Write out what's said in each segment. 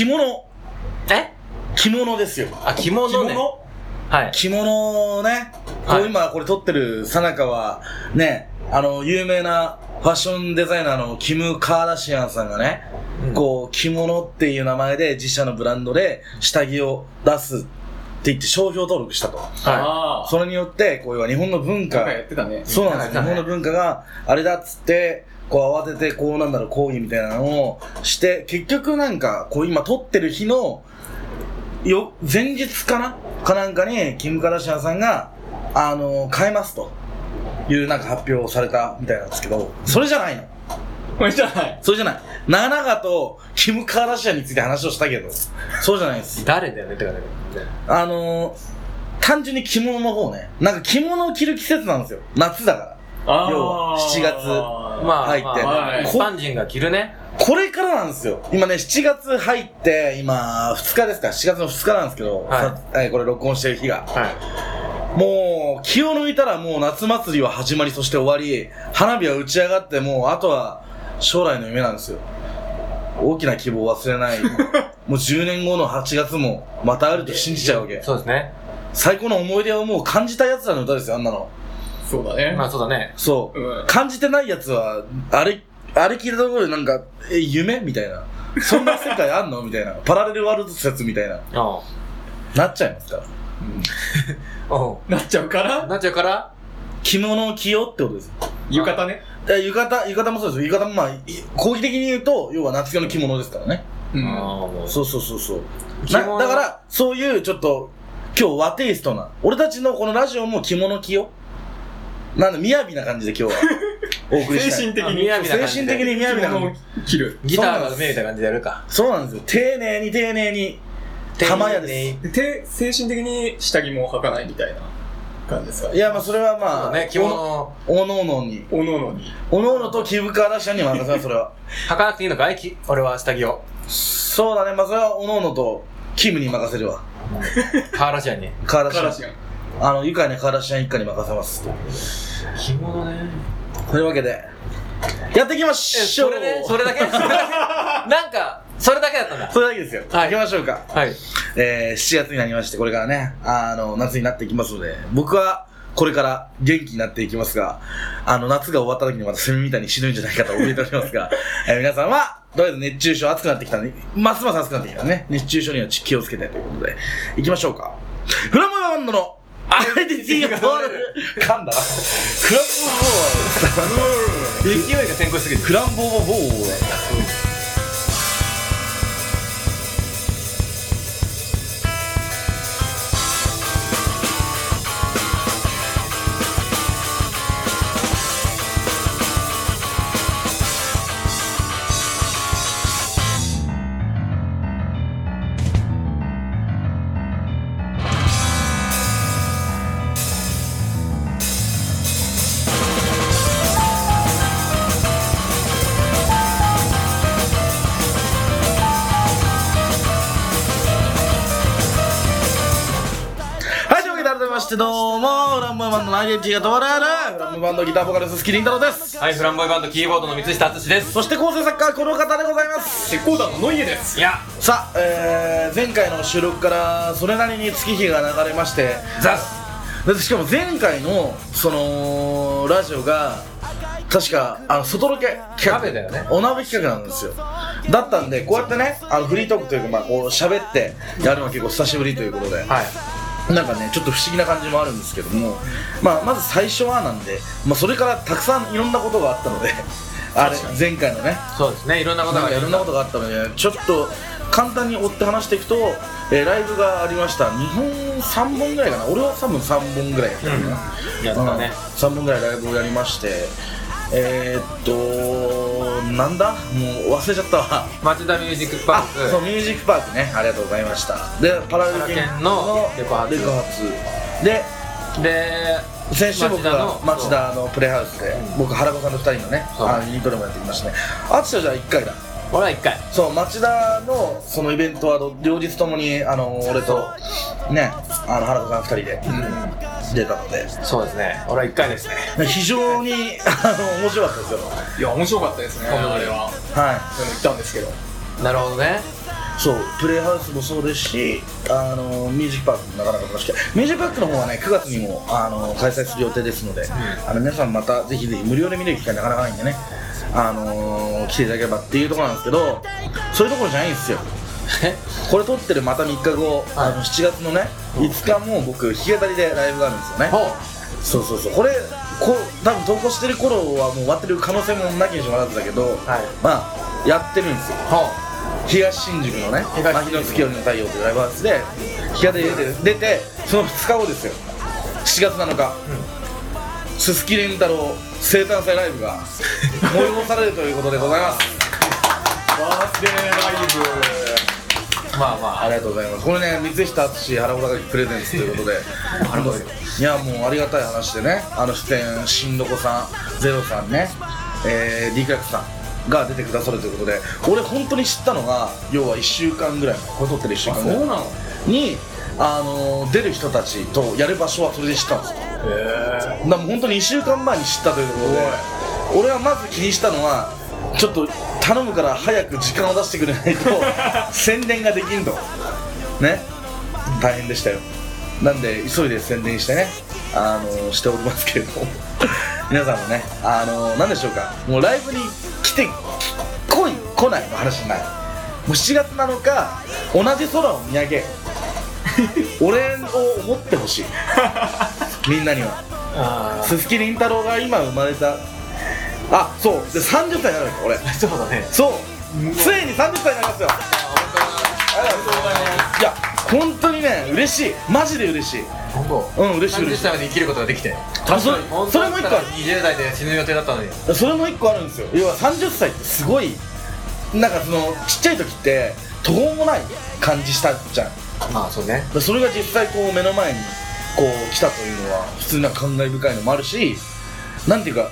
着物え？着物ですよあ、着物ね。はい。着物をね、こはいう今これ撮ってるさなかは、ね、あの、有名なファッションデザイナーのキム・カーダシアンさんがね、うんこう、着物っていう名前で自社のブランドで下着を出すって言って商標登録したと。はああ。それによって、こういう日本の文化やってたね。そうなんです日本の文化があれだっつって、こう慌てて、こうなんだろう、抗議みたいなのをして、結局なんか、こう今撮ってる日の、よ、前日かな？かなんかに、キム・カラシアンさんが、あの、変えますと。いうなんか発表をされたみたいなんですけど、それじゃないの。これじゃない。それじゃない。長々と、キム・カーダシアンについて話をしたけど、そうじゃないですい。。誰だよねってかね。あのー、単純に着物の方ね。なんか着物を着る季節なんですよ。夏だから。あ要は7月まあ、入ってまあまあはい一般人が着るね。これからなんですよ。今ね、7月入って、今、2日ですか ?7 月の2日なんですけど、はいさえーこれ録音してる日が。はもう、気を抜いたらもう夏祭りは始まり、そして終わり、花火は打ち上がって、もう、あとは将来の夢なんですよ。大きな希望を忘れない。もう10年後の8月も、またあると信じちゃうわけい。。そうですね。最高の思い出をもう感じた奴らの歌ですよ、あんなの。そうだね。まあそうだね。そう。うん感じてない奴は、あれ、あれ聞いたところでなんか、え、夢？みたいな。そんな世界あんの？みたいな。パラレルワールド説みたいな。おなっちゃいますか？ら。おなっちゃうから、なっちゃうから？着物を着ようってことです。浴衣ね。で浴衣、浴衣もそうですよ。浴衣もまあ、い講義的に言うと、要は夏用の着物ですからね。うん。ああ、もう。そうそうそうそう。な着物だから、そういうちょっと、今日和テイストな、俺たちのこのラジオも着物着よう。なんで、雅な感じで今日は、お送りしたい。精神的に。あ雅な感じで精神的に雅な感着物を着る。ギターが上みたいな感じでやるか。そうなんですよ。丁寧に丁寧に、玉屋です。でて精神的に下着も履かないみたいな感じですか？いや、まあ、それはそうまあ、だね、着物をおのおのに、おのおのに。おのおのとキブカーラッシャンに任せます、それは。履かなくていいのかい？き俺は下着を。そうだね、まあ、それはおのおのと、キムに任せるわ。カーラシアンに。カーラッシャン。カラシアン。あの、愉快なカーラッシャン一家に任せます。着物ね。というわけで、やっていきまえ、しょうそれで、それだけ？それだけなんか、それだけだったんだ。それだけですよ。はい行きましょうか。はい。えー、7月になりまして、これからね、あの、夏になっていきますので、僕は、これから元気になっていきますが、あの、夏が終わった時にまたセミみたいに死ぬんじゃないかと怯えておりますが、えー皆さんは、とりあえず熱中症暑くなってきたんで、ますます暑くなってきたね、熱中症には気をつけてということで、行きましょうか。フラムバンドの、アイデンティティがボール噛んだな。フ ランボーボー勢いが先行しすぎる。フランボーボーボーフランボーバンドのアイデンティティが止まらぬ、フランボーバンドギターボーカルススキリン太郎です。はい、フランボイバンドキーボードの三下敦です。そして構成作家はこの方でございます。鉄鋼団のノイエです。いや、さあ、えー、前回の収録からそれなりに月日が流れまして、ザスしかも前回の、その、ラジオが、確か、あの、外ロケ企画。鍋だよねお鍋企画なんですよ。だったんで、こうやってね、あの、フリートークというか、まあ、こう、喋ってやるのは結構久しぶりということで、はい。なんかね、ちょっと不思議な感じもあるんですけども、まあ、まず最初はなんで、まあ、それからたくさんいろんなことがあったので、あれ、前回のね、そうですね、いろんなことがいろんなことがあったので、ちょっと簡単に追って話していくと、えーライブがありました。2本、3本ぐらいかな。俺は多分3本ぐらいやったかな。やったね。3本ぐらいライブをやりまして、えー、っと、なんだ？もう忘れちゃったわ。町田ミュージックパあ、そう、ーク。ミュージックパークね。ありがとうございました。で、パラレルパラケンのレコ発レコ発。で、で、先週僕が町町田のプレイハウスで、僕原子さんと2人のねあのユニットでもやってきましたねあつしはじゃあ1回だ俺は一回。そう町田のそのイベントはど両日ともにあの俺とねあの原子さん2人で出たので。そうですね、俺は一回ですね。非常にあの面白かったですよ。いや、面白かったですね、あれは。はでも行ったんですけど。なるほどね。いそうプレイハウスもそうですしあのミュージックパークもなかなか楽しくて。ミュージックパークの方はね9月にもあの開催する予定ですので、あの皆さんまたぜひぜひ無料で見れる機会なかなかないんでね。あの来ていただければっていうところなんですけどそういうところじゃないんですよこれ撮ってるまた3日後、あの7月のね5日も僕弾き語りでライブがあるんですよね。ほそうそうそう。これこう多分投稿してる頃はもう終わってる可能性もなきにしもあらずだけど、はい。まあやってるんですよ。東新宿のね「東新宿。牧の月よりの太陽」というライブハウスで日が出て出てその2日後ですよ。7月7日。すすきりんたろう生誕祭ライブが催されるということでございます。バースデーライうまあまあ。りがとうございます。これね光下敦原穂高木プレゼンツということで。いやもうありがたい話でね。あの出演新どこさんゼロさんね。えー、ラックさんが出てくださるということで。俺本当に知ったのが要は1週間ぐらい前。これ撮ってる1週間ぐらいそうなの？に、あのー出る人たちとやる場所はそれで知ったんですよ。へだからもう本当に1週間前に知ったということで。俺はまず気にしたのはちょっと頼むから早く時間を出してくれないと 宣伝ができんと。ね？大変でしたよ。なんで急いで宣伝してねあのーしておりますけれど。も 皆さんもねあのー何でしょうか。もうライブに来て来い来ないの話じゃないもう7月7日同じ空を見上げ 俺を思ってほしい。みんなには。あ鈴木凛太郎が今生まれたあそう。で30歳になるんですよ俺。あ そうだね。そう。ついに30歳になりますよ。いや本当にね嬉しい。マジで嬉しい。本当。うん嬉しい30嬉しい。歳まで生きることができて。あそれ本それも一個ある。20代で死ぬ予定だったのに。それも一個あるんですよ。要は30歳ってすごいなんかそのちっちゃい時って途方もない感じしたじゃん。まあそうね。でそれが実際こう目の前にこう来たというのは普通にな感慨深いのもあるしなんていうか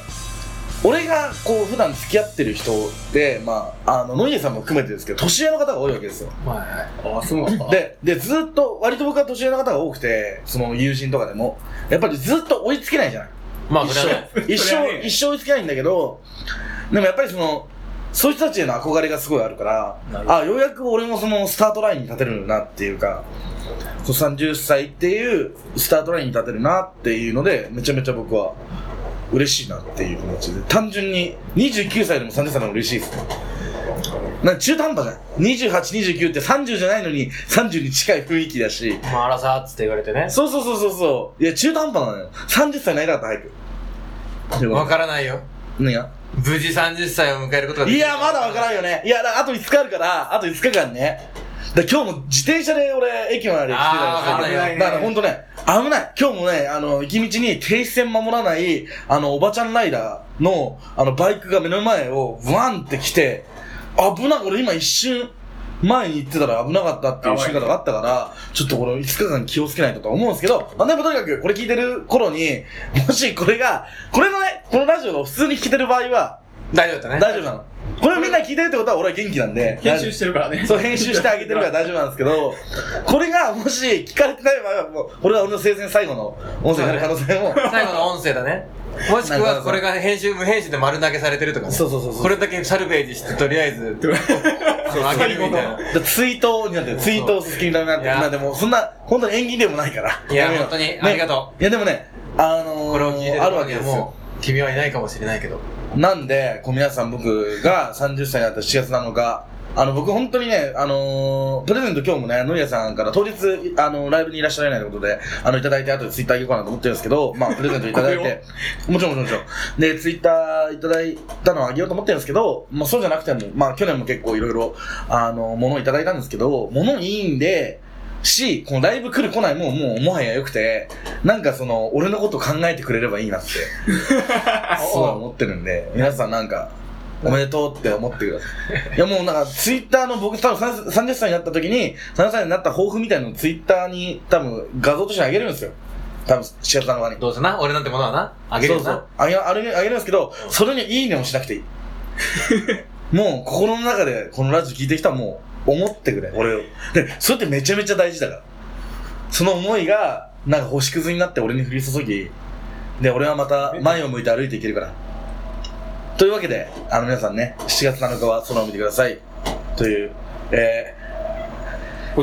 俺がこう普段付き合ってる人ってまああの野家さんも含めてですけど年上の方が多いわけですよ。はいはい。あそうなんだ。ででずっと割と僕は年上の方が多くてその友人とかでもやっぱりずっと追いつけないじゃない。まあ一生一生一生追いつけないんだけどでもやっぱりそのそういう人たちへの憧れがすごいあるからあようやく俺もそのスタートラインに立てるなっていうかそう30歳っていうスタートラインに立てるなっていうのでめちゃめちゃ僕は嬉しいなっていう気持ちで単純に29歳でも30歳でも嬉しいです。ねなんか中途半端じゃん。2829って30じゃないのに30に近い雰囲気だし。まああらさーっつって言われてね。そうそうそうそうそう。いや中途半端なのよ。30歳ないだった早く。わからないよ。何が？無事30歳を迎えることができる。いや、まだわからんよね。いや、だあと5日あるから、あと5日間ね。だ今日も自転車で俺、駅まで来てたんですよ。わかんないよだからほんとね、危ない。今日もね、あの、行き道に停止線守らない、あの、おばちゃんライダーの、あの、バイクが目の前を、ワンって来て、危ない。俺今一瞬、前に行ってたら危なかったっていう瞬間があったから、ちょっとこの5日間気をつけないとと思うんですけど、まあ、でもとにかくこれ聞いてる頃に、もしこれが、これのね、このラジオが普通に聞いてる場合は、大丈夫だね。大丈夫なの。これをみんな聞いてるってことは俺は元気なんで。編集してるからね。そう、編集してあげてるから大丈夫なんですけど、これがもし聞かれてない場合は、もう、これは俺の生前最後の音声になる可能性も。最後の音声だね。もしくはこれが編集無編集で丸投げされてるとかね。そうそうそうそう。これだけサルベージしてとりあえず。そうあげるみたいなでツイートになってる、ツイートを好きになるなんて、いや。まあでも、そんな、本当に縁起でもないから。いや本当にねありがといやでもね、あのー、これを聞いてるあるわけですよ。もう君はいないかもしれないけどなんで、こう皆さん僕が30歳になった7月7日、あの、僕本当にね、あのー、プレゼント今日もね、野家さんから当日、あの、ライブにいらっしゃらないということで、あの、いただいて後でツイッターあげようかなと思ってるんですけど、まあ、プレゼントいただいて、もちろんもちろんもちろん。で、ツイッターいただいたのをあげようと思ってるんですけど、まあ、そうじゃなくても、まあ、去年も結構いろいろ、あの、ものをいただいたんですけど、ものいいんで、し、このライブ来る来ないももうもはや良くて、なんかその、俺のこと考えてくれればいいなって、そう思ってるんで、皆さんなんか、おめでとうって思ってください。いやもうなんか、ツイッターの僕多分30 30歳になった時に、30歳になった抱負みたいなのをツイッターに多分画像としてあげるんですよ。多分、4月7日に。どうせな俺なんてものはなあげるよなそうそう。あげ、あげるんですけど、それにいいねもしなくていい。もう、心の中でこのラジオ聞いてきたらもう、思ってくれ、俺を。で、それってめちゃめちゃ大事だから。その思いが、なんか星屑になって俺に降り注ぎ、で、俺はまた前を向いて歩いていけるから。というわけで、あの皆さんね、7月7日は空を見てください。という、え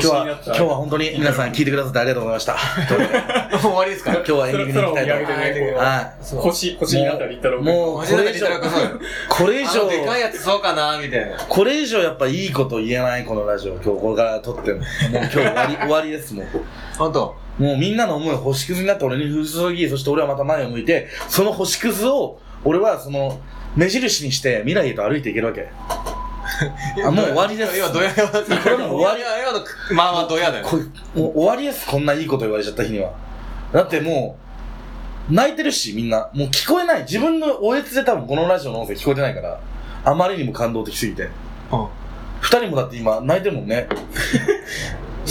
今日は、今日は本当に皆さん聞いてくださってありがとうございました。も う終わりですか？今日はエンディングに行きたいと思います。はそう星、星になったり太郎い。君。もう、これ以上いたらこれ以上でかいやつそうかなみたいな。これ以上やっぱいいこと言えない、このラジオ。今日これから撮っても。もう今日終わり、終わりです、もう。ほんと。もうみんなの思いを星屑になって俺に降り注ぎ、そして俺はまた前を向いて、その星屑を、俺はその、目印にして未来へと歩いていけるわけ。あ、もう終わりです。今、ドヤだった。これもう終わり今の、まあまあ、ドヤだよ。こもう終わりです、こんないいこと言われちゃった日には。だってもう、泣いてるし、みんな。もう聞こえない。自分のおえつで多分このラジオの音声聞こえてないから、あまりにも感動的すぎて。うん二人もだって今泣いてるもんね。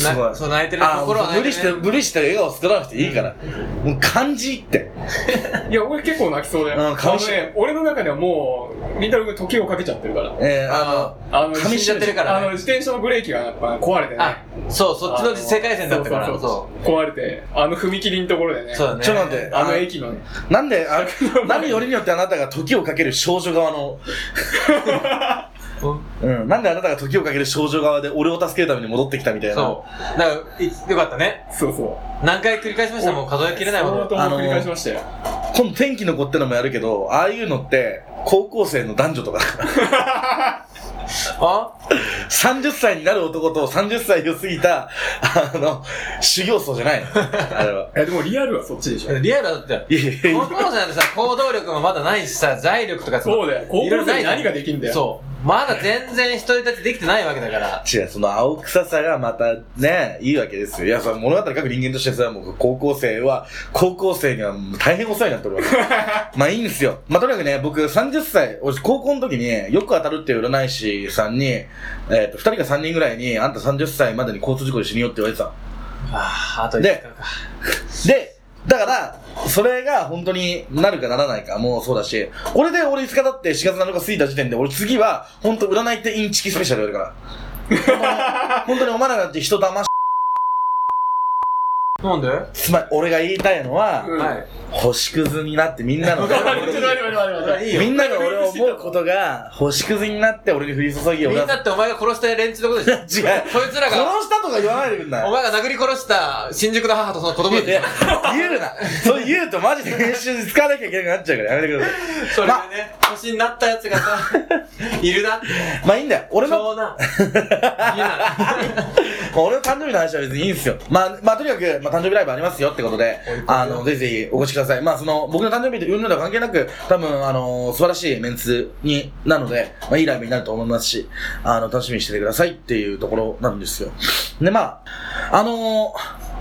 すごいなそう、泣いてるあ心は泣い無理して、無理して笑顔作らなくていいから。もう感じって。いや、俺結構泣きそうだよ。うんあの顔しね、俺の中ではもう、りんたろう君時をかけちゃってるから。えー、ああの、噛み死んじゃってるからねあの、自転車のブレーキがやっぱ壊れてね。あ、そう、そっちの世界線だったから、そうそうそそう壊れて、あの踏切のところでね。う。そうだね。ちょっと待ってあの駅のね。の、なんで、あ 何よりによってあなたが時をかける少女側の、うん、なんであなたが時をかける少女側で俺を助けるために戻ってきたみたいな。そう。だから、いよかったね。そうそう。何回繰り返しました？もう数えきれないほ相ど。当繰り返しましたよ。今度天気の子ってのもやるけど、ああいうのって、高校生の男女とかだから。あ30歳になる男と30歳を過ぎた、あの、修行僧じゃないの。あれは。いや、でもリアルはそっちでしょ。リアルだって。いやいやいや高校生なんてさ、行動力もまだないしさ、財力とかそうだよ。高校生に何ができんだよ。そう。まだ全然独り立ちできてないわけだから。違う、その青臭さがまたね、いいわけですよ。いや、その物語書く人間としてさ、もう高校生は、高校生には大変お世話になっております。まあいいんですよ。まあとにかくね、僕30歳、俺高校の時によく当たるっていう占い師さんに、えっ、と、2人か3人ぐらいに、あんた30歳までに交通事故で死ぬよって言われてたの。ああ、あとで1日か。で、だから、それが本当になるかならないかもそうだし、これで俺5日経って4月7日過ぎた時点で、俺次は、本当占いってインチキスペシャルやるから。本当に本当にお前らなんて人騙し、なんで？つまり俺が言いたいのは、うんはい。星屑になってみんなの。みんなが俺を思うことが、星屑になって俺に降り注ぎ、み俺は、んなってお前が殺した連中のことでしょ？違う。そいつら殺が、したとか言わないでくんなお前が殴り殺した新宿の母とその子供いやたち。言うな。そう言うとマジで編集に使わなきゃいけなくなっちゃうからやめてください。それでね、星になったやつがさ、いるなって。まあいいんだよ。俺の長男。俺の誕生日の話は別にいいんですよ。まあ、まあとにかく、まあ誕生日ライブありますよってことで、あの、ぜひぜひお越しください。まあその、僕の誕生日というのとは関係なく、多分、あの、素晴らしいメンツに、なので、まあいいライブになると思いますし、あの、楽しみにしててくださいっていうところなんですよ。で、まあ、あの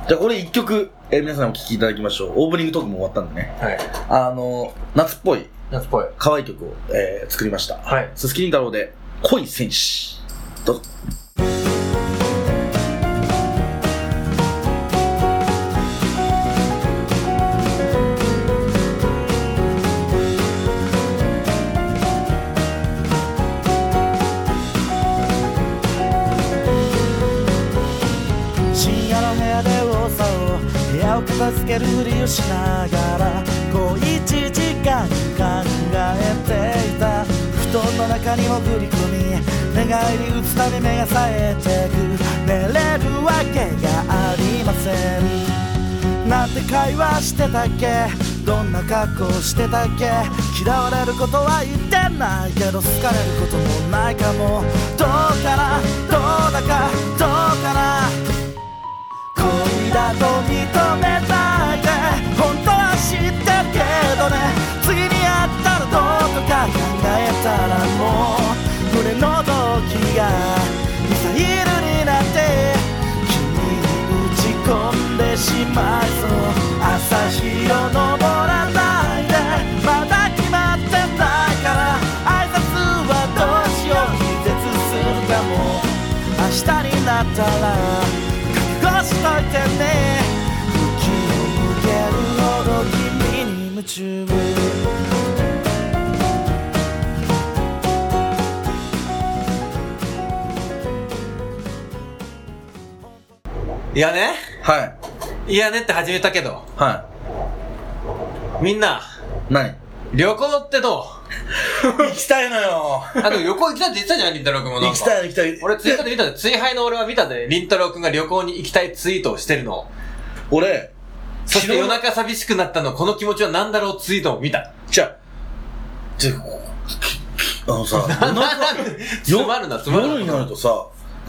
じゃあこれ一曲、えー皆さんお聴きいただきましょう。オープニングトークも終わったんでね。はい。あの夏っぽい、夏っぽい。可愛い曲を、えー作りました。はい。すすきりんたろうで、恋戦士。どうぞ。しながら小一時間考えていた。布団の中に潜り込み寝返り打つたび目が冴えてく。寝れるわけがありません。なんて会話してたっけ？どんな格好してたっけ？嫌われることは言ってな。いけど好かれることもないかも。どうかな？どうだか？どうかな？恋だと認めなしまいそう朝日を昇らないでまだ決まってないから挨拶はどうしよう気絶するかも明日になったら覚悟しといてね吹きを向けるほど君に夢中いやね。はい。いやねって始めたけど、はみんな、い。何旅行ってど 行きたいのよ。あ、でも旅行行きたいって言ってたじゃん、りんたろうくんもなんか。行きたい、行きたい。俺ツイッターでで見たで、追敗の俺は見たで、りんたろうくんが旅行に行きたいツイートをしてるの。俺、そして夜中寂しくなったの、この気持ちは何だろうツイートを見た。じゃあ、じゃあ、あのさ、夜中つまるな、つまるな。夜になるとさ、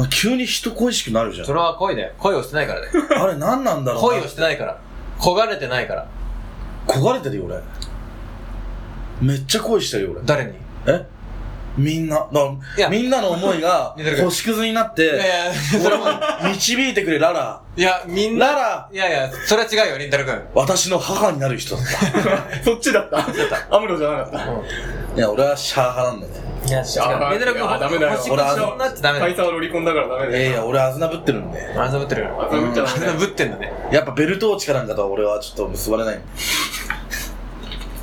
急に人恋しくなるじゃんそ。れは恋だよ。恋をしてないからだよ。あれ何なんだろうな恋をしてないから。焦がれてないから。焦がれてるよ、俺。めっちゃ恋してるよ、俺。誰に？え？みんな、みんなの思いが星屑になって、俺も、も導いてくれ、ララ。いや、みんな、ララ、いやいや、それは違うよ、りんたろうくん。私の母になる人だった。そっちだった。アムロじゃなかった。いや、俺はシャー派なんだよね。いや、違あう。りんたろうくん、いやダメだよ星屑になっちゃダメだよ。カイさんはロリコンだからダメだよ。いやいや、俺はあずなぶってるんで。あざぶってるよ。あざぶっちゃあざダメだよ。ぶってんだね。やっぱベルトーチかなんかとは俺はちょっと結ばれない。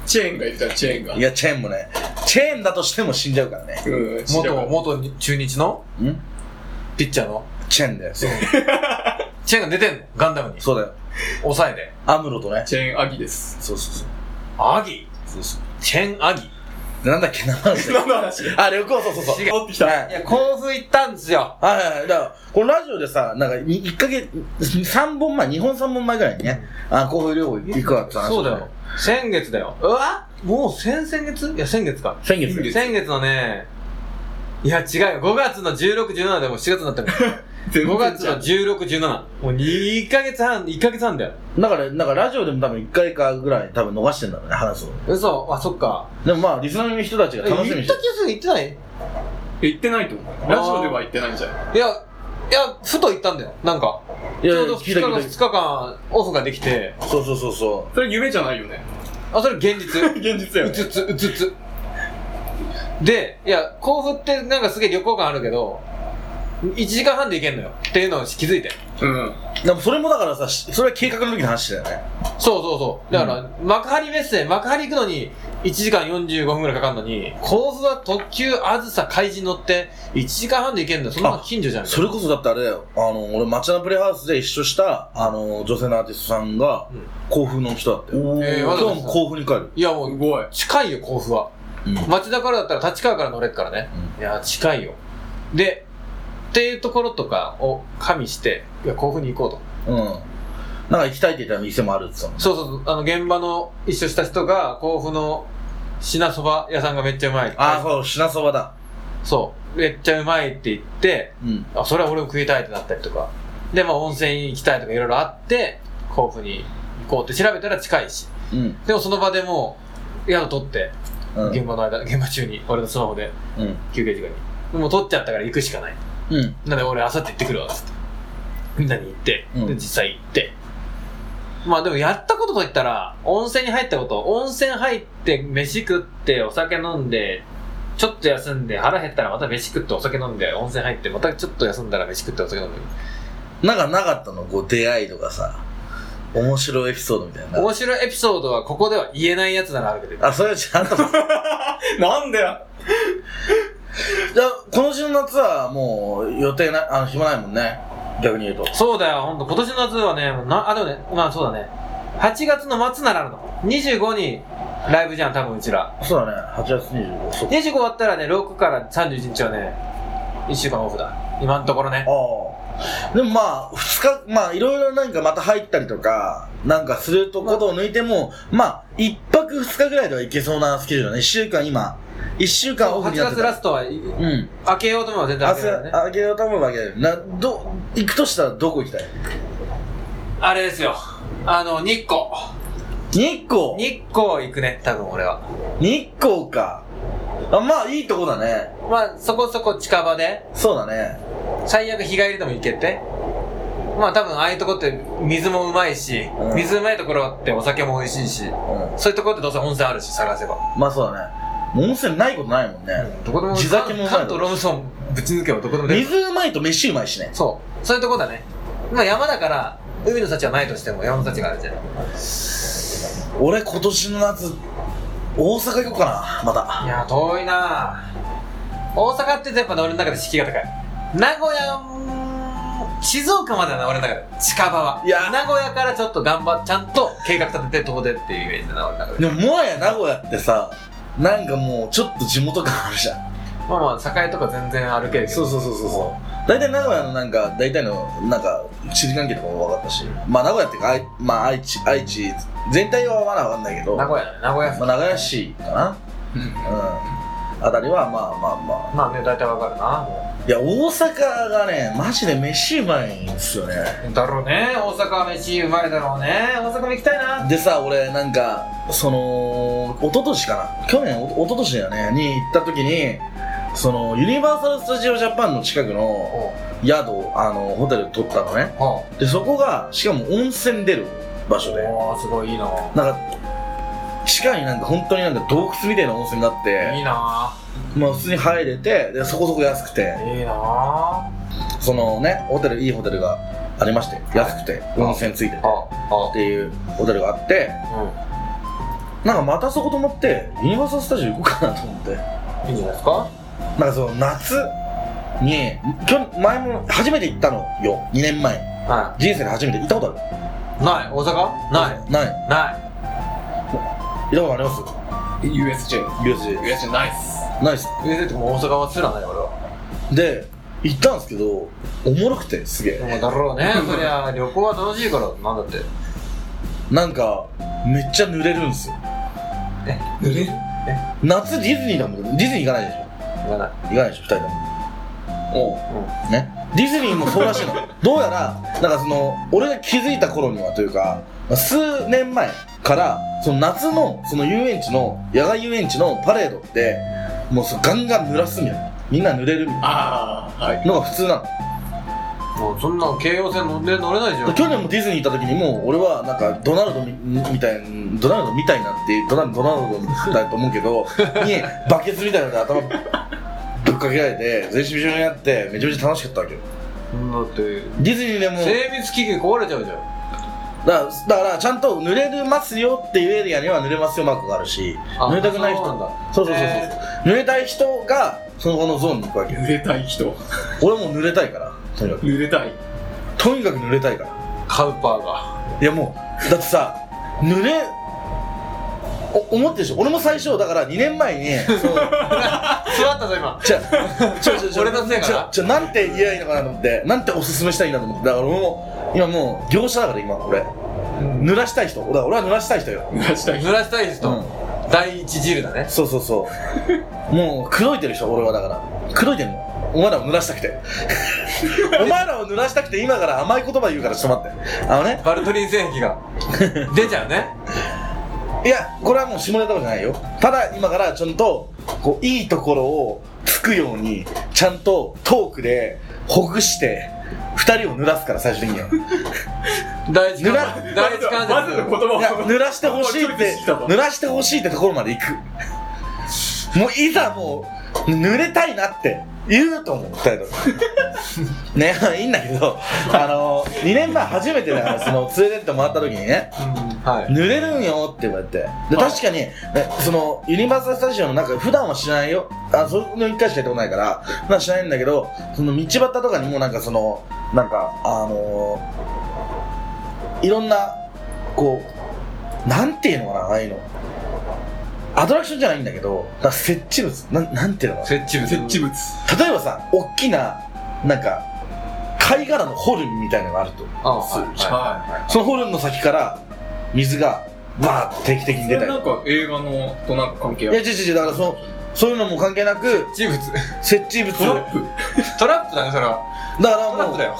チェーンがいたよ、チェーンが。いや、チェーンもね、チェーンだとしても死んじゃうからね。うん、元、ん元中日の？ん？ピッチャーの？チェーンだよ。そう チェーンが出てんの？ガンダムに。そうだよ。抑えで。アムロとね。チェーンアギです。そうそうそう。アギ？そうそう。チェーンアギでなんだっけな話何の話？あ、旅行、そうそうそう。違う持ってきた。はいいや、甲府行ったんですよ。はいはいはい。だから、このラジオでさ、なんか、に1ヶ月、3本前、2本3本前ぐらいにね、あ、甲府旅行行くわって話そうだよ。。先月だよ。うわ？もう先々月？いや、先月か。先月先月のね、いや、違うよ。5月の16、17でもう7月になったの。全然5月の16、17。もう2ヶ月半、1ヶ月半だよ。だから、なんかラジオでも多分1回かぐらい多分逃してんだろうね、話すの。嘘？あ、そっか。でもまあ、リスナーの人たちがえ楽しみにしたて言っ気がする言ってない？え言ってないと思う。ラジオでは言ってないんじゃない？いや、いや、ふと言ったんだよ。なんか。いやいやちょうど2日の聞いた聞いた2日間、オフができて、そうそうそうそそれ夢じゃないよね。あ、それ現実。現実だよね。うつつ、うつつ。で、いや、甲府ってなんかすげえ旅行感あるけど、1時間半で行けんのよ。っていうのを気づいて。うん。う。でもそれもだからさ、しそれは計画の時の話だよね。そうそうそう。だから、幕張メッセ、幕張行くのに1時間45分くらいかかるのに、甲府は特急あずさ海事乗って1時間半で行けんのよ。そんなの近所じゃん。それこそだってあれだよ。あの、俺、町田プレイハウスで一緒した、あの、女性のアーティストさんがうん、甲府の人だって。えーわざわざ今日も甲府に帰る。いやもう、すごい。近いよ、甲府は。うん。町田からだったら立川から乗れるからね。いや、近いよ。で、っていうところとかを加味して、いや、甲府に行こうと。うん。なんか行きたいって言ったら店もあるって言ってそうそうそう、あの、現場の一緒した人が、甲府の品そば屋さんがめっちゃうまい。ああ、そう、品そばだ。そう。めっちゃうまいって言って、うん。あ、それは俺も食いたいってなったりとか。で、まあ温泉行きたいとかいろいろあって、甲府に行こうって調べたら近いし。うん。でもその場でもう、宿取って、うん。現場の間、現場中に、俺のスマホで、うん。休憩時間に。もう取っちゃったから行くしかない。うん。なんで俺、あさって行ってくるわ、つって。みんなに行って、うんで、実際行って。まあでもやったことと言ったら、温泉に入ったこと、温泉入って、飯食って、お酒飲んで、ちょっと休んで、腹減ったらまた飯食って、お酒飲んで、温泉入って、またちょっと休んだら飯食って、お酒飲んで。なんかなかったの？こう、出会いとかさ、面白いエピソードみたいな。面白いエピソードはここでは言えないやつならあるけど。あ、それはちゃんと。じゃなんだよ。あ、今年の夏はもう予定な、あの、暇ないもんね。逆に言うと。そうだよ、ほんと、今年の夏はね、な、あ、でもね、まあそうだね。8月の末ならあるの。25にライブじゃん、多分うちら。そうだね、8月25。そう25終わったらね、6から31日はね、1週間オフだ。今のところね。ああ。でもまあ、二日、まあ、いろいろなんかまた入ったりとか、なんかするとことを抜いても、まあ、一泊二日ぐらいではいけそうなスケジュールだね。一週間今、一週間オフ8になってた。月ラストは、うん。開けようと思えば全然あ開けられるね。あげようと思えばあげれる。な、ど、行くとしたらどこ行きたい？あれですよ。あの、日光。日光？日光行くね、多分俺は。日光か。あまあ、いいとこだね。まあ、そこそこ近場で、そうだね。最悪日帰りでも行けて。まあ多分ああいうとこって水もうまいし、うん水うまいところってお酒も美味しいし、うそういうところってどうせ温泉あるし、探せば。ん。まあそうだね。温泉ないことないもんね。どこでも、地酒もうまい関東ロムソンぶち抜けばどこでも出る。水うまいと飯うまいしね。そう。そういうとこだね。まあ山だから、海の幸はないとしても山の幸があるじゃん。い俺今年の夏、大阪行こうかな、また。や、遠いなぁ大阪ってやっぱ俺の中で敷居が高い。名古屋、静岡までだな、俺の中で。近場は。いや名古屋からちょっと頑張っ、ちゃんと計画立てて遠出っていうイメージだな、俺の中で。でも、もはや名古屋ってさ、なんかもうちょっと地元感あるじゃんまあまあ、栄とか全然歩けるけど。そうそうそうそうそう。大体名古屋のなんか大体のなんか地理関係とかも分かったし。まあ名古屋っていうかあいまあ愛知愛知全体はまだ分かんないけど。名古屋名古屋まあ、名古屋市かな。うん。うん。あたりはまあまあまあ。まあね、大体わかるな。もいや大阪がねマジで飯うまいんですよね。うだろうね、大阪飯うまいだろうね。大阪も行きたいな。でさ俺なんかその一昨年かな。去年お一昨年だよね。に行った時にそのユニバーサル・スタジオ・ジャパンの近くのお宿あのホテル取ったのね。おでそこがしかも温泉出る場所で。おー、すごいいいな。なんか地下になんか本当になんか洞窟みたいな温泉があって。いいな。まあ普通に入れてでそこそこ安くて。いいな。そのねホテルいいホテルがありまして安くて温泉ついてて。あ、っていうホテルがあって。あ、なんかまたそこと思ってユニバーサル・スタジオ行こうかなと思って。うん。いいんじゃないですか？なんかその夏に去年前も初めて行ったのよ2年前は人生で初めて行ったことある？い。ない大阪？ない。ないない。行ったことあります？USJ。USJ USJ ナイス。ないっす上でっても大阪はすらない俺は。で行ったんですけどおもろくてすげえだろうね。そりゃ旅行は楽しいから、なんだって。なんかめっちゃ濡れるんすよえ、濡れる？夏ディズニーだもんディズニー行かないでしょ言わない。行かないでしょ2人とも。おう。ね。ディズニーもそうらしいの。どうやらなんかその俺が気づいた頃にはというか数年前からその夏のその遊園地の野外遊園地のパレードってもうそうガンガン濡らすみたいな。みんな濡れるみたいああ、はい。なのが普通なのもうそんな京葉線乗れ乗れないじゃん。去年もディズニー行った時にもう俺はなんかドナルドみみたいドナルドみたいなってドナドナルドだと思うけど にバケツみたいなので頭ぶっかけられて全身びしょになってめちゃめちゃ楽しかったわけよ。だって、ディズニーでも精密機器壊れちゃうじゃん。だからだからちゃんと濡れるますよっていうエリアには濡れますよマークがあるしあ濡れたくない人そうそうそうそうそう、へ濡れたい人がその後のゾーンに行くわけよ。濡れたい人。俺も濡れたいからとにかく。濡れたい。とにかく濡れたいから。カウパーが。いやもうだってさ濡れお思ってるでしょ？俺も最初だから2年前にその座 ったぞ今。じゃちょちょちょ俺のせいかな。ちょちょなんて言えばいいのかなと思ってなんておすすめしたらいいなと思って。だから俺も今もう業者だから今俺。濡らしたい人。俺は俺は濡らしたい人よ。濡らしたい。人。濡らしたい人、うん。第一汁だね。そうそうそう。もう口説いてる人俺はだから。口説いてんのお前らを濡らしたくて。お前らを濡らしたくて今から甘い言葉言うからちょっと待って。あのね。バルトリン性癖が。出ちゃうね。いやこれはもう下ネタじゃないよ。ただ今からちゃんとこういいところをつくようにちゃんとトークでほぐして二人を濡らすから最終的には。第一関濡ら節。第一関節。まずの言葉を。いや濡らしてほしいって濡らしてほしいってところまで行く。もういざもう濡れたいなって言うと思う。二人ともね いいんだけどあの2年前初めてだからその連れてってもらった時にねうん。はい。濡れるんよって言われて。ではい。確かに、ね、そのユニバーサル・スタジオの中普段は知らないよ。あその1回しか行ったことないから普段知らないんだけどその道端とかにもなんかそのなんかあのいろんなこうなんていうのかなああいうのアトラクションじゃないんだけどだ設置物なんなんていうの？か設置物。設置物。な例えばさ大きななんか貝殻のホルンみたいなのがあるとあはいするじゃんはそのホルンの先から水がバーッと定期的に出たりそれなんか映画のとなんか関係あいや、る違う違う、だからその、そういうのも関係なく、い。設置物。設置物。だかトラップ トラップだね、それは。らトラッもう、プだよ。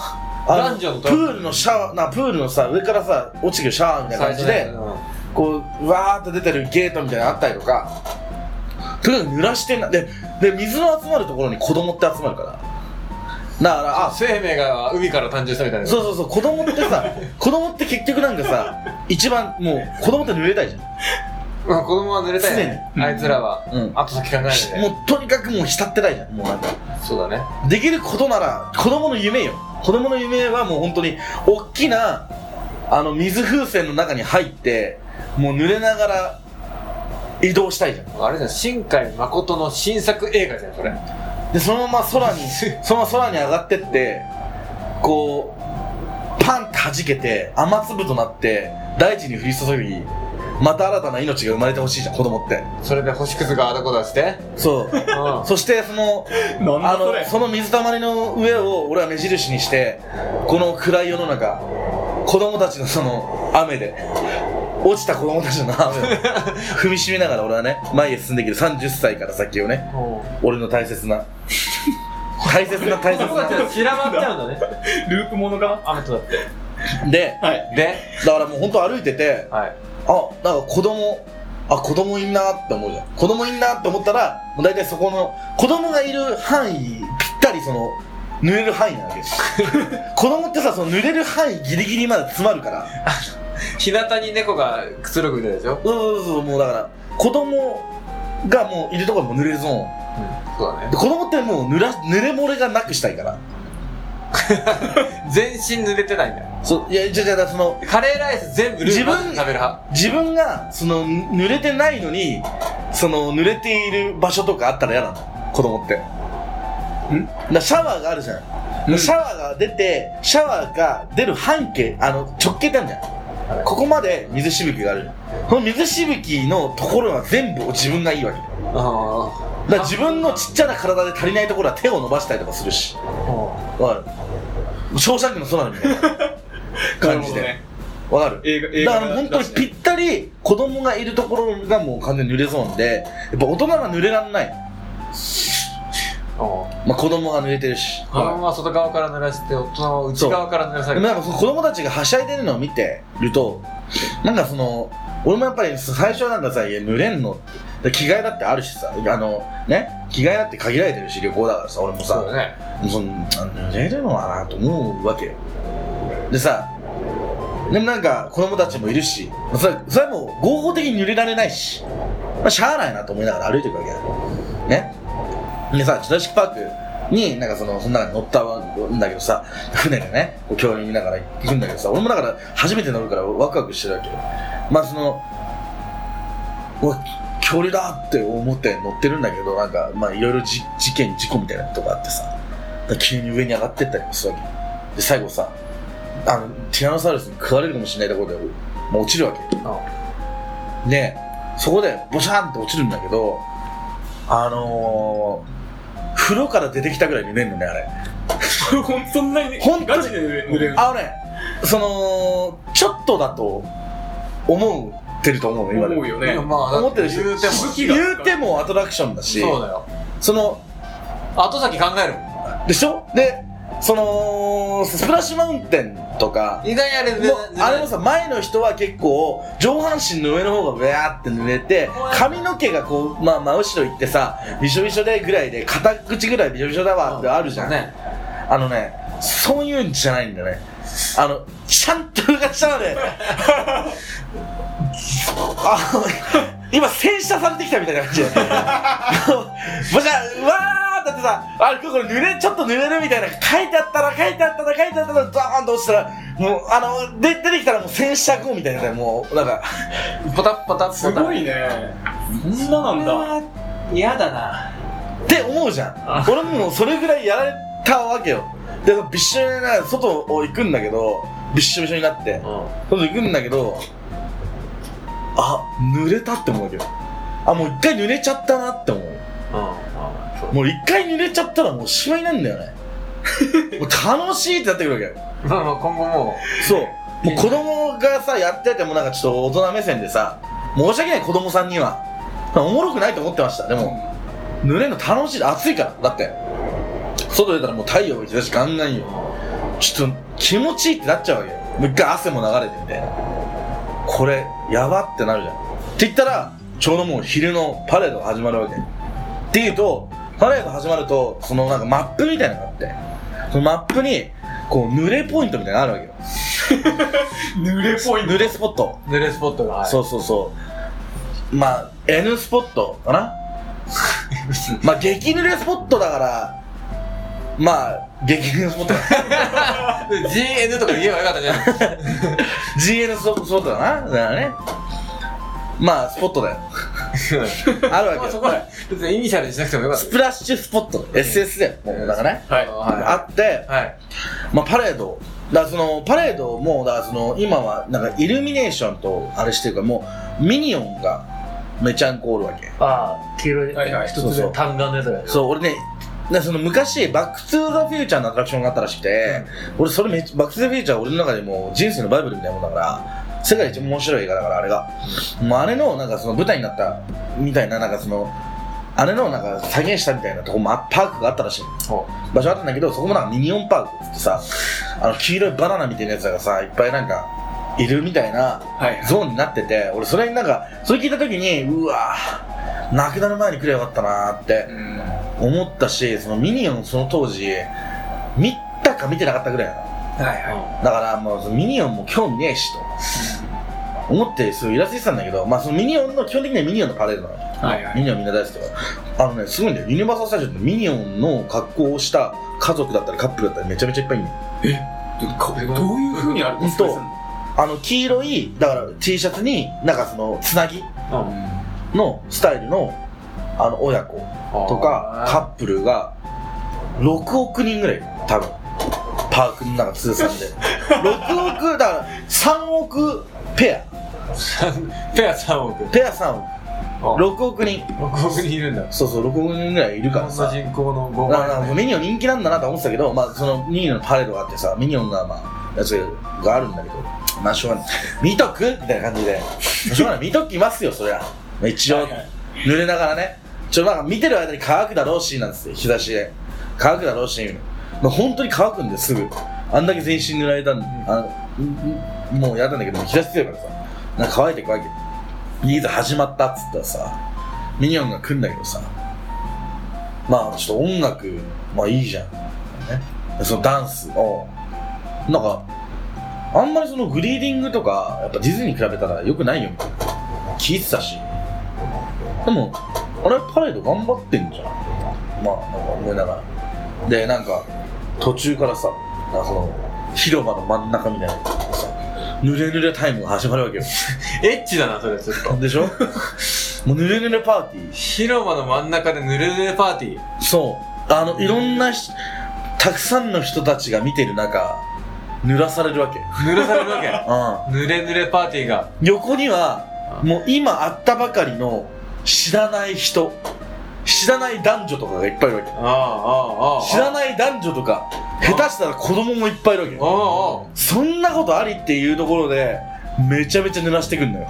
あ男女のプトラップールのシャワー、な、プールのさ、上からさ、落ちてくるシャワーみたいな感じで、こう、わーっと出てるゲートみたいなのあったりとか、とにかく濡らしてんな。で、で、水の集まるところに子供って集まるから。だから、あ、生命が海から誕生したみたいな。そうそうそう、子供ってさ、子供って結局なんかさ、一番、もう、子供って濡れたいじゃん。まあ子供は濡れたいね。常にあいつらは。うん。後先考えないで。もう、とにかくもう浸ってたいじゃん。もうなんか。そうだね。できることなら子供の夢よ子供の夢はもう本当に大きなあの水風船の中に入ってもう濡れながら移動したいじゃんあれじゃん、新海誠の新作映画じゃん、それ。でそのまま空に そのまま空に上がってってこうパンって弾けて雨粒となって大地に降り注ぎまた新たな命が生まれてほしいじゃん子供ってそれで星屑があだこだして。そううん。そしてそのあのその水たまりの上を俺は目印にしてこの暗い世の中子供たちのその雨で落ちた子供たちの雨を 踏みしめながら俺はね前へ進んできる。30歳から先をね。俺の大切な。大切な大切な。散らばっちゃうんだね。ループものが？雨とだ。って。ではい。で、だからもう本当歩いててはい。あなんか子供あ子供いんなって思うじゃん。子供いんなって思ったらもう大体そこの子供がいる範囲ぴったりその濡れる範囲なわけです。子供ってさその濡れる範囲ギリギリまで詰まるから日向に猫がくつろぐみたいでしょ？そうそうそうもうだから子供がもういるところも濡れるゾーンうん。そうだねで。子供ってもう濡ら濡れ漏れがなくしたいから全身濡れてないんだよ。そういやじゃじゃそのカレーライス全部ルー自分マン食べる派？自分がその濡れてないのにその濡れている場所とかあったら嫌なの子供ってん？だシャワーがあるじゃん、うんシャワーが出てシャワーが出る半径あの直径ってあるじゃん、はいここまで水しぶきがある。その水しぶきのところは全部自分がいいわけ。だあから自分のちっちゃな体で足りないところは手を伸ばしたりとかするし。あ。わかる。ショーシャンクの空みたいな 感じで。わかる。映画映画だから本当にぴったり子供がいるところがもう完全に濡れゾーンでやっぱ大人が濡れらんない、あまあ、子供が濡れてるし。子供は外側から濡らして、大人は内側から濡らされる。でもなんか子供たちがはしゃいでるのを見てるとなんかその俺もやっぱり最初はなんかさいや濡れんので着替えだってあるしさ。あのね？着替えだって限られてるし旅行だからさ俺もさ。そうだね。そのあ濡れるのはなと思うわけよ。でさでもなんか子供たちもいるし。それそれはもう合法的に濡れられないし、まあ、しゃあないなと思いながら歩いていくわけだね？でさジュラシック・パークになんかそのその中に乗ったんだけどさ船でね。こう興味見ながら行くんだけどさ俺もだから初めて乗るからワクワクしてるわけよ。まあそのうわ距離だって思って乗ってるんだけどなんかまあいろいろじ事件事故みたいなことがあってさ急に上に上がってったりもするわけで最後さあのティラノサウルスに食われるかもしれないところでもう落ちるわけでそこでボシャンって落ちるんだけどあのー、風呂から出てきたぐらい濡れんのねあれそんなに本当にガチで濡れるあのねそのちょっとだと思ってると思うの今で思うよねまあ、思ってるし言うても。言うてもアトラクションだしそうだよ。その後先考えるもん。でしょ？でそのスプラッシュマウンテンとか意外にあれ、もうあれもさ前の人は結構上半身の上の方がウェーって濡れて髪の毛がこう、まあ、真後ろ行ってさびしょびしょでぐらいで肩口ぐらいびしょびしょだわってあるじゃん、ね。あのねそういうんじゃないんだよね。あのちゃんとうがしたので。あの今洗車されてきたみたいな感じで。もうじゃうわーだってさあれこれ濡れちょっと濡れるみたいな書いてあったら書いてあったら書いてあったらドーンと落ちたらもうあので出てきたらもう洗車後みたいなねもうなんかポタッポタッポタ。すごいねそんななんだだ。嫌だな。って思うじゃん俺ももうそれぐらいやられたわけよでびっしょにな外を行くんだけどびっしょびしょになってうん。外行くんだけどあ濡れたって思うわけどあもう一回濡れちゃったなって思ううん。もう一回濡れちゃったらもうしまいなんだよね。もう楽しいってなってくるわけ。よまあまあ今後も。そう。もう子供がさやっててもなんかちょっと大人目線でさ申し訳ない子供さんには。おもろくないと思ってました。でも濡れるの楽しい暑いから。だって。外出たらもう太陽が日差しガンガンよ。ちょっと気持ちいいってなっちゃうわけよ。もう一回汗も流れてみたいな。これやばってなるじゃん。って言ったらちょうどもう昼のパレードが始まるわけ。っていうとパレード始まるとそのなんかマップみたいなのがあってそのマップにこう濡れポイントみたいなのがあるわけよ。濡れポイント。濡れスポット。濡れスポットが、はい、そうそうそう。まあ N スポットかな？まあ激濡れスポットだからまあ激濡れスポットだ。GN とか言えばよかったじゃん。GN スポットだな。だからね。まあスポットだよ あるわけよ。まあそこは別にイニシャルにしなくてもよかった。スプラッシュスポット。SS だよもうだからね。はい。あはっていはい。まあパレード。だからそのパレードもだからその今はなんかイルミネーションとあれしてるからもうミニオンがめちゃんこおるわけ。ああ、黄色い、はいはい。一つで単眼のやつだよ。そう俺ねなその昔バック・トゥ・ザ・フューチャーのアトラクションがあったらしくて、俺それめっちゃバック・トゥ・ザ・フューチャーは俺の中でもう人生のバイブルみたいなもんだから世界で一番面白い映画だからあれが、もうあれのなんかその舞台になったみたいななんかそのあれのなんか再現したみたいなとこもあパークがあったらしい。ほ場所あったんだけどそこもなんかミニオンパークっつってさあの黄色いバナナみたいなやつがさいっぱいなんかいるみたいなはいゾーンになってて俺それになんかそれ聞いた時にうわなくなる前に来ればよかったなーってうん。思ったしそのミニオンその当時見たか見てなかったぐらいなの。はいはだからもうミニオンも興味ねえしと思ってすごいイラついてたんだけどまあそのミニオンの基本的にはミニオンのパレードなの。いはいはい。ミニオンみんな大好きだから。あのねすごいんだよユニバーサル・スタジオってミニオンの格好をした家族だったりカップルだったりめちゃめちゃいっぱいいるの。どどういう風にあるんですか？あの黄色いだから T シャツになんかそのつなぎ。のスタイルのあの親子とかカップルが6億人ぐらい多分。パークの中通算で。6億だから3億ペ ペア3億。アペア3億6億人。6億人いるんだ。そうそう6億人ぐらいいるからさ。人口の5だからなんか倍。ミニオン人気なんだなと思ってたけど、まあ、そのミニオンのパレードがあってさミニオンがまあやつがあるんだけどまあしょうがない。見とく？みたいな感じで。しょうがない。見ときますよそりゃ。まあ一応はいはい。濡れながらね。ちょなんか見てる間に乾くだろうしなんですよ日差しで。乾くだろうし。まあ本当に乾くんですぐ。あんだけ全身濡られたんあもうやだんだけど日差し強いからさなんか乾いてくわけいざ始まったっつったらさミニオンが来んだけどさまあちょっと音楽まあいいじゃん、ね、そのダンス。をなんかあんまりそのグリーディングとかやっぱディズニーに比べたら良くないよ。みたいな聞いてたし。でもあれパレード頑張ってんじゃん。まあなんか思いながら。でなんか途中からさなんかその広場の真ん中みたいなさ濡れ濡れタイムが始まるわけよ。エッチだな、それ、ずっと。でしょ？もう濡れ濡れパーティー。広場の真ん中で濡れ濡れパーティー。そう。あのいろんなしたくさんの人たちが見てる中濡らされるわけ。濡らされるわけ？うん。濡れ濡れパーティーが。横にはもう今会ったばかりの知らない人知らない男女とかがいっぱいいるわけああ、ああ、ああ。知らない男女とか下手したら子供もいっぱいいるわけああ、あそんなことありっていうところでめちゃめちゃ濡らしてくんだよ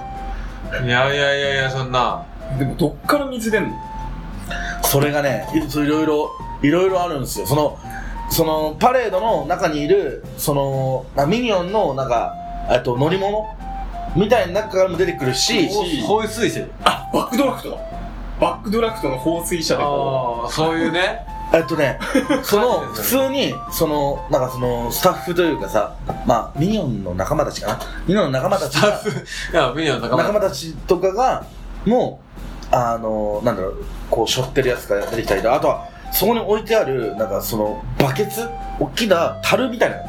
あ。いやいやいやいや、そんな。でもどっから水出んの？それがねいろいろいろいろあるんですよそのそのパレードの中にいるそのあミニオンのなんかえっと乗り物みたいな中からも出てくるし放水してる。あバックドラフトだバックドラフトの放水車でこああ、そういうね。えっとね、その、普通に、その、なんかその、スタッフというかさ、まあ、ミニオンの仲間たちかな。ミニオンの仲間たちが、いや、ミニオンの仲間。仲間たちとかが、もう、あの、なんだろう、こう、背負ってるやつが出てきたりとあとは、そこに置いてある、なんかその、バケツ？大きな樽みたいなの。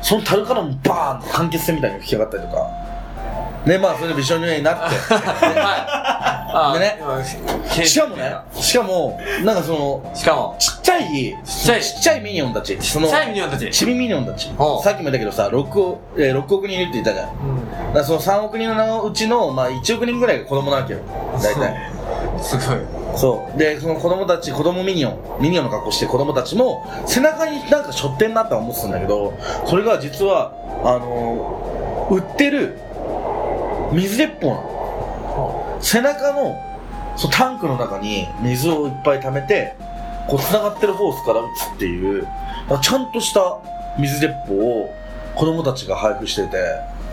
その樽からもバーンって間欠泉みたいに吹き上がったりとか。ね、まあ、それでびしょ濡れになって。はい。でね。ねしかもね、しかも、なんかその、しかも、ちっちゃい、ちっちゃい。ちっちゃいミニオンたち。そのちっちゃいミニオンたち。チビミニオンたち。さっきも言ったけどさ 6, 億えー6億人いるって言ったじゃん。だからその3億人のうちの、まあ、1億人ぐらいが子供なわけよ。大体。すごい。そう。でその子供たち子供ミニオン。ミニオンの格好してる子供たちも背中になんか背負ってんなとは思ってたんだけどそれが実はあのー売ってる水鉄砲なの。背中のそうタンクの中に水をいっぱい溜めてこう繋がってるホースから撃つっていうちゃんとした水鉄砲を子供たちが配布してて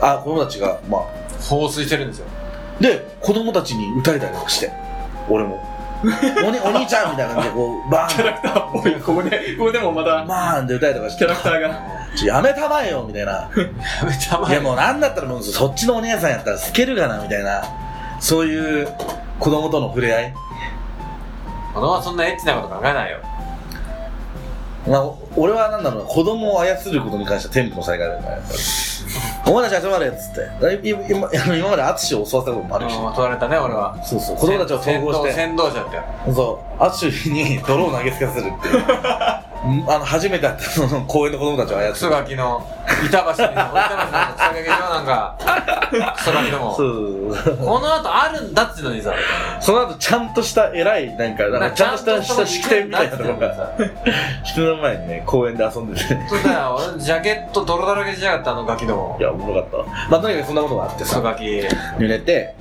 あ子供たちがまあ。放水してるんですよ。で子供たちに撃たれたりとかして。俺もお,、にお兄ちゃんみたいな感じでこうバーン。キャラクターっぽい。ここでここでもまたバーンって撃たりとかしてキャラクターが。ちょやめたまえよみたいな。やめたまいやもうなんだったらもうそっちのお姉さんやったら透けるがなみたいなそういう子供との触れ合い。子供はそんなエッチなこと考えないよ。まあ、俺はなんだろうな子供を操ることに関しては天賦の才能だからやっぱりお前たち集まれっつって。今 今まで淳を襲わせたこともあるし、うん取られたね、俺は。そうそう。子供たちを統合して。先導先導者って。そう。淳に泥を投げつけさせるっていう。ん あの、初めて会ったその公園の子供たちを操クソる。ガキの、板橋の、板橋のなんか、クソガキども。そう。この後あるんだっていうのにさ、その後、ちゃんとした偉い、なんか、なんかちゃんとしたした式典みたいなところが、さ。人の前にね、公園で遊んでて。そうだよ、俺ジャケット泥だらけしやがったあのガキどもい。や、おもろかったわ。まあ、とにかくそんなことがあってさ、クソガキ。濡れて、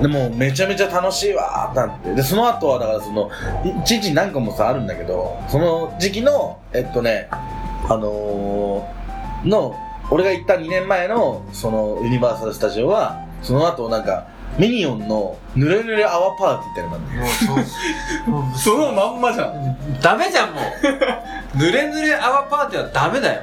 でもうめちゃめちゃ楽しいわーってなって。で、その後はだからその、一日に何個もさ、あるんだけど、その時期の、えっとね、あのー、の、俺が行った2年前の、その、ユニバーサル・スタジオは、その後なんか、ミニオンの、ぬれぬれアワーパーティーってのがあるんだよ。もうそそのまんまじゃん。ダメじゃん、もう。ぬれぬれアワーパーティーはダメだよ。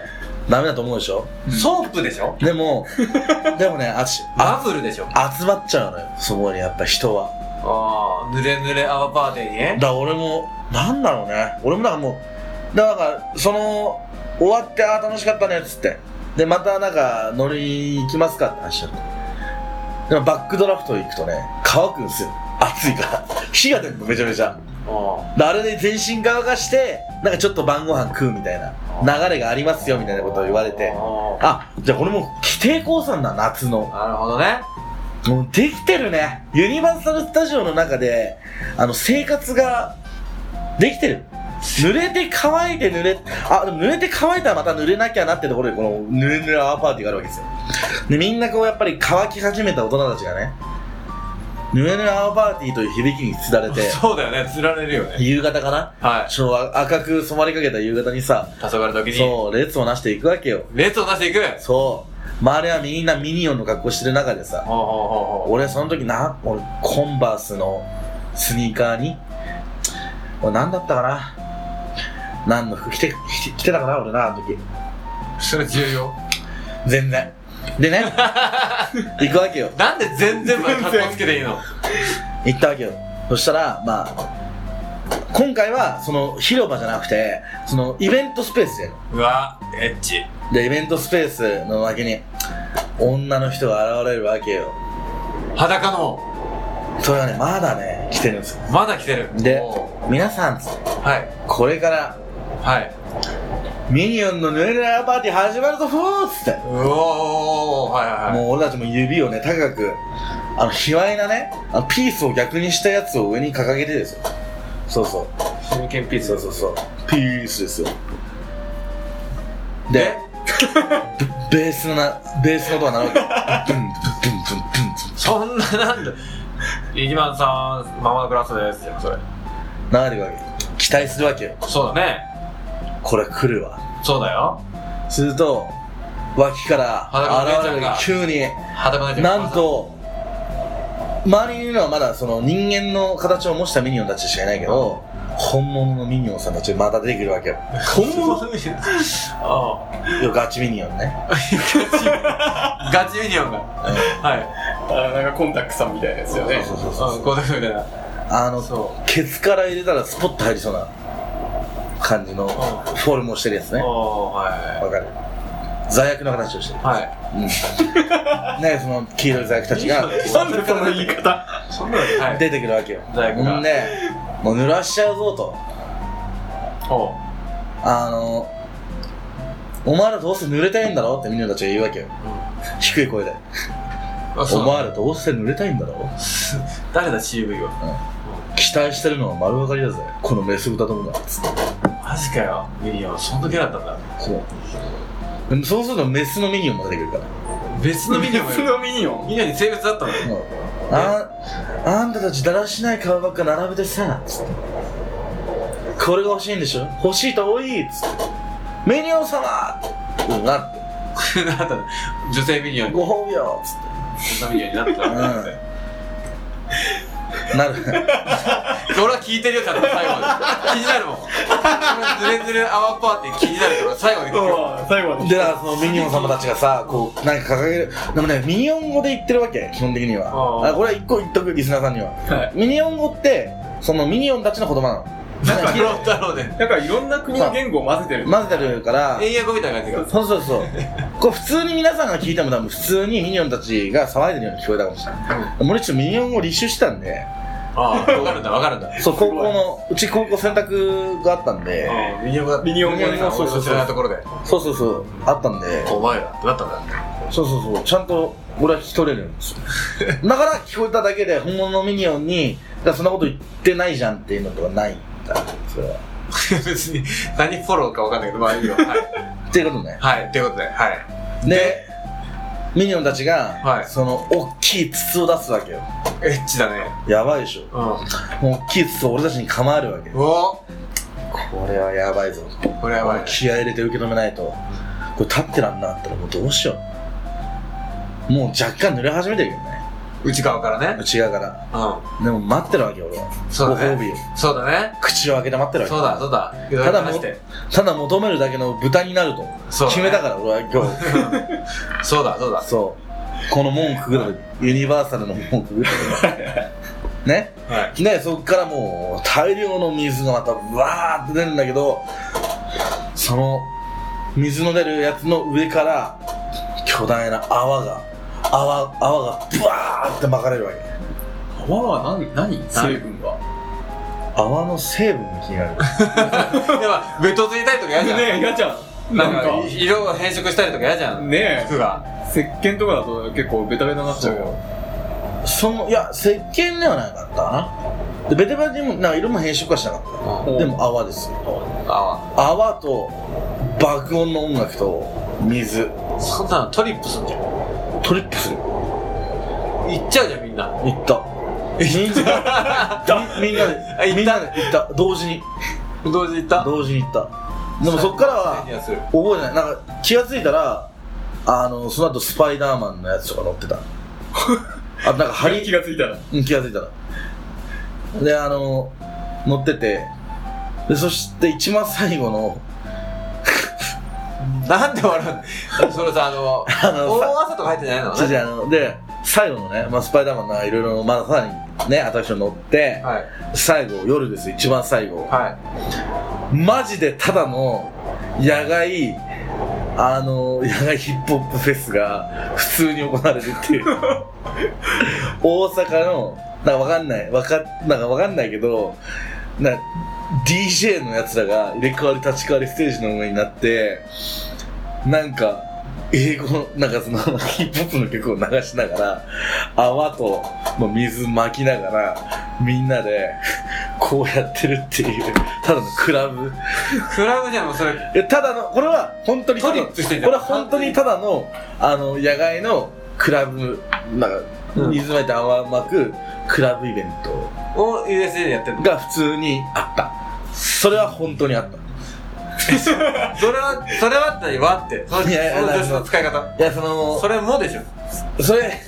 ダメだと思うでしょ？ソープでしょ？でも、でもね、あち、あ、バブルでしょ？集まっちゃうのよ、そこにやっぱ人は。ああ、ぬれぬれアワーパーティーに？ねだ。から俺も、なんだろうね。俺もなんかもう、だから、その、終わって、ああ、楽しかったね、っつって。で、またなんか、乗り行きますかって話だった。でもバックドラフト行くとね、乾くんすよ。暑いから。火が出るの、めちゃめちゃ。あであれで全身乾かして、なんかちょっと晩ご飯食うみたいな、流れがありますよ、みたいなことを言われて。あ、じゃあこれもう、規定降参だ、夏の。あなるほどね。もうできてるね。ユニバーサル・スタジオの中で、あの、生活が、できてる。濡れて乾いて濡れ、あ、でも濡れて乾いたらまた濡れなきゃなってところで、この濡れ濡れアワーパーティーがあるわけですよ。で、みんなこう、やっぱり乾き始めた大人たちがね、濡れ濡れアワーパーティーという響きにつられて、そうだよね、釣られるよね。夕方かな？はい。ちょ赤く染まりかけた夕方にさ、黄昏時に。そう、列をなしていくわけよ。列を出していく？そう。周りはみんなミニオンの格好してる中でさ。俺その時な、俺コンバースのスニーカーに、俺何だったかな？何の服着て、着て着てたかな？俺な、あの時。それ重要？全然。でね、行くわけよ。なんで全然まで格好つけていいの？行ったわけよ。そしたら、まあ、今回はその広場じゃなくて、そのイベントスペースでうわ、エッチ。で、イベントスペースの脇に、女の人が現れるわけよ。裸の、それがね、まだね、来てるんですよ。まだ着てる。でお皆さんはい。これから、はい。ミニオンのヌエルラパーティー始まるぞふーっつって。うおー、はいはいはい。もう俺たちも指をね、高く、あの、卑猥なね、あのピースを逆にしたやつを上に掲げてですよ。そうそう。真剣ピース。そうそうそう。ピースですよ。で、ベ ベースのな、ベースの音が鳴るわけ。ブンブンブンブンブンブンそんななんだ。一番さん、ママのクラスですよ、それ。流れてるわけ。期待するわけよ。そうだね。これ来るわ。そうだよ。すると、脇から現れる急に、なん、と、周りにいるのはまだその人間の形を模したミニオンたちしかいないけど、本物のミニオンさんたちがまた出てくるわけよ。本物 あよガチミニオンね。あ。ガチミニオンが。はい。あなんかコンタックさんみたいなやつよね。そうそうそううん、こういうみたいな。あの、そケツから入れたらスポッと入りそうな感じのフォルムをしてるやつね。おー、はわかる。座薬の形をしてる。い。はい。うん。ねその黄色い座薬たちがなんでその言い方。出てくるわけよ。座薬がんで、もう濡らしちゃうぞと。あの、お前らどうせ濡れたいんだろってミニオンたちが言うわけよ。低い声で。お前らどうせ濡れたいんだろ？誰だ CV は。期待してるのは丸分かりだぜ。このメス豚どもが。つって。マジかよ。ミニオン、そんなキャラだったんだ。そう。でもそうするとメスのミニオンも出てくるから。別のミニオン別る。のミニオン？ミニオンに性別だったの？よ。うんああんたたちだらしない顔ばっか並べてさ、つって。これが欲しいんでしょ？欲しいと多いつって。ミニオン様うん、なって。なったの女性ミニオンに。ご褒美よつって。女ミニオンになったのって。なる。俺は聞いてるよ、ちゃんと最後まで。気になるもん。ズレズレアワーパーティー気になるから最後に聞く最後まで。で、だからそのミニオン様たちがさ、こう、なんか掲げる。でもね、ミニオン語で言ってるわけ、基本的には。あこれは一個言っとく、リスナーさんには。はい。ミニオン語って、そのミニオンたちの言葉なの。なんか、ローだろうね。なんかいろんな国の言語を混ぜてる。混ぜてるから、英訳みたいな感じが。そうそうそう。これ普通に皆さんが聞いても多分普通にミニオンたちが騒いでるように聞こえたかもしれない。俺ちょっとミニオン語を立証したんで、ああ、わかるんだ、わかるんだ。そう、高校の、うち高校選択があったんで、ミニオンが、ミニオンがねそうそうそう知らないところで。そうそうそう、あったんで、お前らってなったんだ？そうそうそう、ちゃんと俺は聞き取れるんですよ。だから聞こえただけで本物のミニオンに、そんなこと言ってないじゃんっていうのとかないんだ、それは。別に、何フォローかわかんないけど、まあいいよ。はい。っていうことね。はい、ということで、はい。で、ミニオンたちが、はいその、大きい筒を出すわけよ。エッチだね。やばいでしょ。うん。もう大きい筒を俺たちに構えるわけ。おこれはやばいぞ。これやばいね。気合い入れて受け止めないと。これ立ってらんなかったらもうどうしよう。もう若干濡れ始めてるけどね。内側からね。内側から。うでも待ってるわけよ、俺は。そうだねご褒美を。ん。そうだね。口を開けて待ってるわけ。そうだ、そうだ。ただも。ただ求めるだけの豚になると。そうだね決めたから、俺は今日。そうだ、そうだ。そう。この門くぐる、ユニバーサルの門くぐって ね？はい。ね、そっからもう大量の水がまたわーって出るんだけど、その水の出るやつの上から巨大な泡が、泡、泡がブワーって巻かれるわけ。泡は何、何？成分は。泡の成分が気になる。でも、ベトついたりとか嫌じゃん。ねえ、嫌じゃん。ななんんかか、、色が変色したりとか嫌じゃん。ね服が。え、石鹸とかだと結構ベタベタになっちゃうよ。その、いや、石鹸ではなかったかな。で、ベテベテにも、なんか色も変色はしなかった。うんでも泡ですよ。あ泡と爆音の音楽と水、あ。そんなのトリップすんじゃん。トリップする。行っちゃうじゃん、みんな。行った。みんな、みみんなで、あ行ったみんなで行った。同時に。同時に行った？同時に行った。でもそっからは。覚えてない。なんか気がついたら、あの、その後スパイダーマンのやつとか乗ってた。あ、なんか針、気がついたら。うん、気がついたら。で、あの、乗ってて、で、そして一番最後の、なんで笑う？のそれさ、あの、あのさ大朝とか入ってないの違う違うあの、で、最後のね、まあ、スパイダーマンがいろいろ、まださらにね、アトラクション乗って、はい。最後、夜です、一番最後。はマジでただの野外、あの、野外ヒップホップフェスが普通に行われるっていう。大阪の、なんかわかんない、わか、なんかわかんないけど、な DJ のやつらが入れ替わり立ち替わりステージの上になって、なんか、英語の、なんかそのヒップホップの曲を流しながら、泡と水巻きながら、みんなで、こうやってるっていう、ただのクラブ。い。クラブじゃん、それ。えただの、これは本当にただトリップしてんじゃんこれは本当にただの、あの、野外のクラブ、なんか、うん水巻いて泡巻くクラブイベントを USJ でやってんの？が普通にあった。それは本当にあった。それは、それはってわって。その女子の使い方。いや、その、それもでしょ。それ、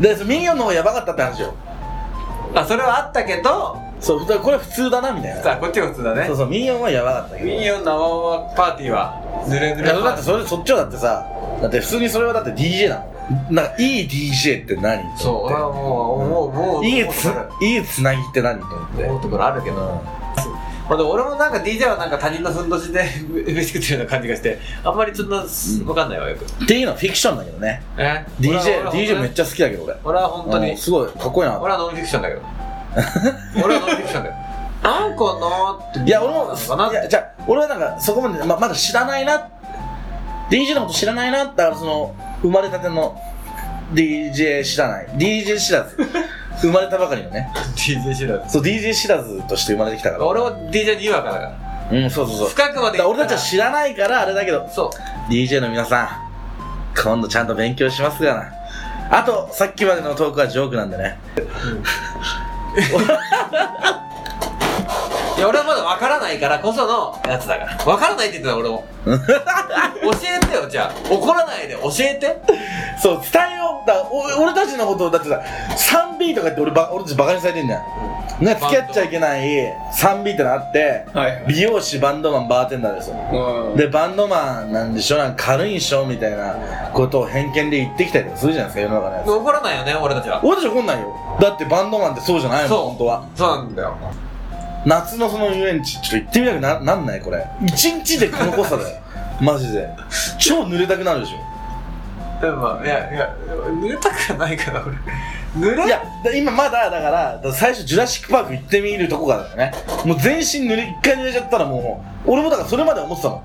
で、ミニオンの方がやばかったって話よ。あ、それはあったけど、そう、これ普通だな、みたいな。さあ、こっちが普通だねそう。そう、ミニオンはやばかったけど。ミニオンの泡パーティーは、ぬれぬれだってそれ、そっちはだってさ、だって普通にそれはだって DJ だもん。なんか、いい DJ って何？そう、俺はもう、もう、もう、いいついいつなぎって何？と思って。ろ思うところあるけど。まあでも俺もなんか DJ はなんか他人のふんどしで 飯食ってるような感じがして、あんまりちょっとわかんないわ、よく。っていうのはフィクションだけどね。え？DJ、DJ めっゃ。ちゃ好きだけど俺。俺は本当にうん、すごい、かっこいいな。俺はノンフィクションだけど。俺はノンフィクションだよ。なんかなーって。いや、俺も、いや、て。じゃあ俺はなんか、そこまで、ままだ知らないな。DJ のこと知らないな。だからその、生まれたての DJ 知らない。DJ 知らず。生まれたばかりのね。DJ 知らず。そう、DJ 知らずとして生まれてきたから。俺も DJ にわかだから。うん、そうそうそう。深くまでだから俺たちは知らないからあれだけど、そう。DJ の皆さん、今度ちゃんと勉強しますがな。あと、さっきまでのトークはジョークなんでね。いや、俺はまだ分からないからこそのやつだから。分からないって言ってた俺も。教えてよ、じゃあ。怒らないで教えて。そう、伝えよう。だお俺たちのことを、だってさ、3B とかって俺ば俺たちバカにされてんじゃん。ね、付き合っちゃいけない 3B ってのあって、はい。美容師、バンドマン、バーテンダーですよ。うん。で、バンドマンなんでしょ？なんか軽いんしょみたいなことを偏見で言ってきたりとかするじゃないですか、世の中のやつ。怒らないよね、俺たちは。俺たち怒んないよ。だってバンドマンってそうじゃないもん、本当は。そうなんだよ。夏のその遊園地、ちょっと行ってみたくななんないこれ。一日でこの濃さだよ。マジで。超濡れたくなるでしょ。でも、いや、いや、濡れたくはないから、俺。濡れ？いや、だ今まだ、だから、最初ジュラシックパーク行ってみるとこからだよね。もう全身濡れ、一回濡れちゃったらもう、俺もだからそれまで思ってたの。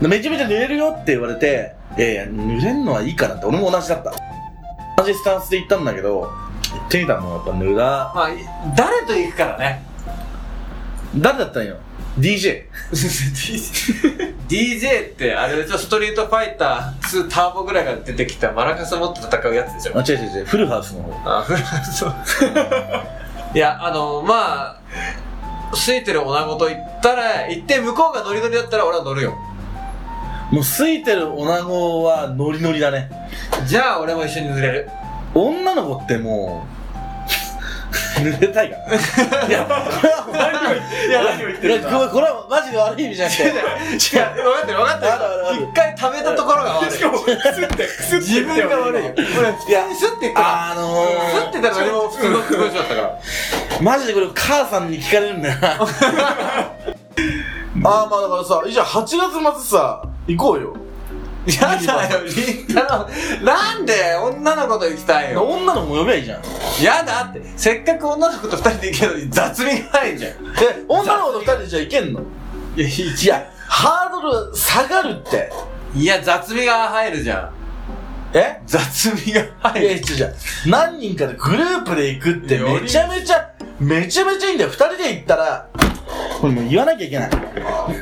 でめちゃめちゃ濡れるよって言われて、いやいや、濡れんのはいいかなって俺も同じだった。同じスタンスで行ったんだけど、行ってみたらもうやっぱ濡ら、まあ、誰と行くからね。誰だったんよ ?DJ。DJ って、あれでしょ、ストリートファイター2ターボぐらいが出てきたマラカス持って戦うやつでしょ？あ、。違う違う違う、フルハウスの方。あ、フランス。いや、あの、まあ、空いてる女子と言ったら、行って向こうがノリノリだったら俺は乗るよ。もう空いてる女子はノリノリだね。じゃあ俺も一緒に濡れる。女の子ってもう、濡れたいから。いや、これは何を言っていや何を言ってるこれはマジで悪い意味じゃなくて。いや、分かってる分かってある。一回溜めたところが悪い。しかも、くすって、くすって自分が悪いよ。俺、いやスッて言ったら、あのスッて言ったら何も普通の過ごしだったから。ー、マジでこれ母さんに聞かれるんだよな。あーまあだからさ、じゃあ8月末さ、行こうよ。やだよ、りんたろー。なんで女の子と行きたいよ。女の子も呼べばいいじゃん。やだって、せっかく女の子と二人で行けるのに雑味がないじゃん。え、女の子と2人でじゃあ行けんの？いや、いや、ハードル下がるって。いや、雑味が入るじゃん。え？雑味がいや、入る。違う違う。何人かでグループで行くってめちゃめちゃ、めちゃめちゃいいんだよ。二人で行ったら、これもう言わなきゃいけない。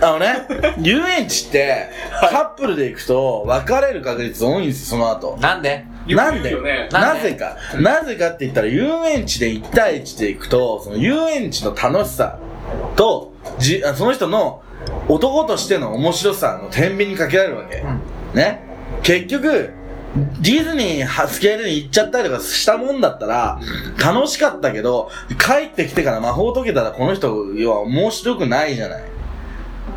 あのね、遊園地って、カップルで行くと別れる確率多いんですよ、その後。なんで？なんで？ねなんでなぜか。なぜかって言ったら、遊園地で1対1で行くと、その遊園地の楽しさと、じあその人の男としての面白さの天秤にかけられるわけ。んね？結局、ディズニーはスケールに行っちゃったりとかしたもんだったら、楽しかったけど、帰ってきてから魔法解けたらこの人は面白くないじゃない。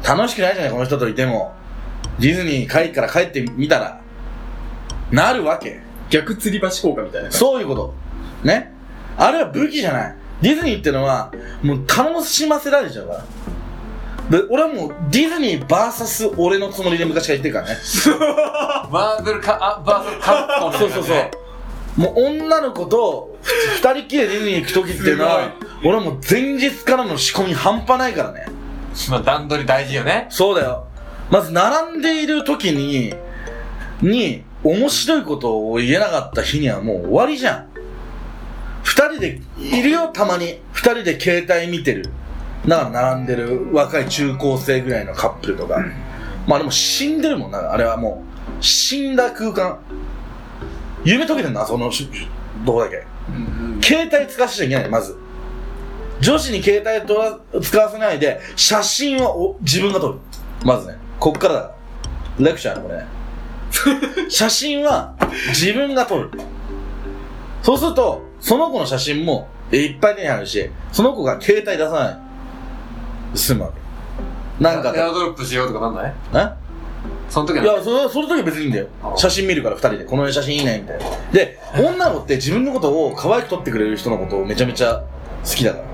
楽しくないじゃない、この人といても。ディズニー帰から帰ってみたら、なるわけ。逆吊り橋効果みたいな。そういうこと。ね。あれは武器じゃない。ディズニーってのは、もう楽しませられちゃうから。で、俺はもうディズニーバーサス俺のつもりで昔から言ってるからね。バーブルか、あ、バーブルカッコのそうそうそう。もう女の子と二人っきりでディズニー行く時っていうのは、俺はもう前日からの仕込み半端ないからね。まあ段取り大事よね。そうだよ。まず並んでいる時に、に、面白いことを言えなかった日にはもう終わりじゃん。二人で、いるよ、たまに。二人で携帯見てる。だから並んでる若い中高生ぐらいのカップルとか。まあでも死んでるもんな、あれはもう。死んだ空間。夢解けてんな、そのし、どこだけ？携帯使わせちゃいけない、まず。女子に携帯とら使わせないで、写真はお自分が撮る。まずね。こっからだ。レクチャーだ、これね。写真は自分が撮る。そうすると、その子の写真もいっぱい手に入るし、その子が携帯出さない。済むわけ。なんか。エアドロップしようとかなんない？え？その時は。いや、それ、その時は別にいいんだよ。あ。写真見るから二人で、この写真いいね、みたいな。で、女の子って自分のことを可愛く撮ってくれる人のことをめちゃめちゃ好きだから。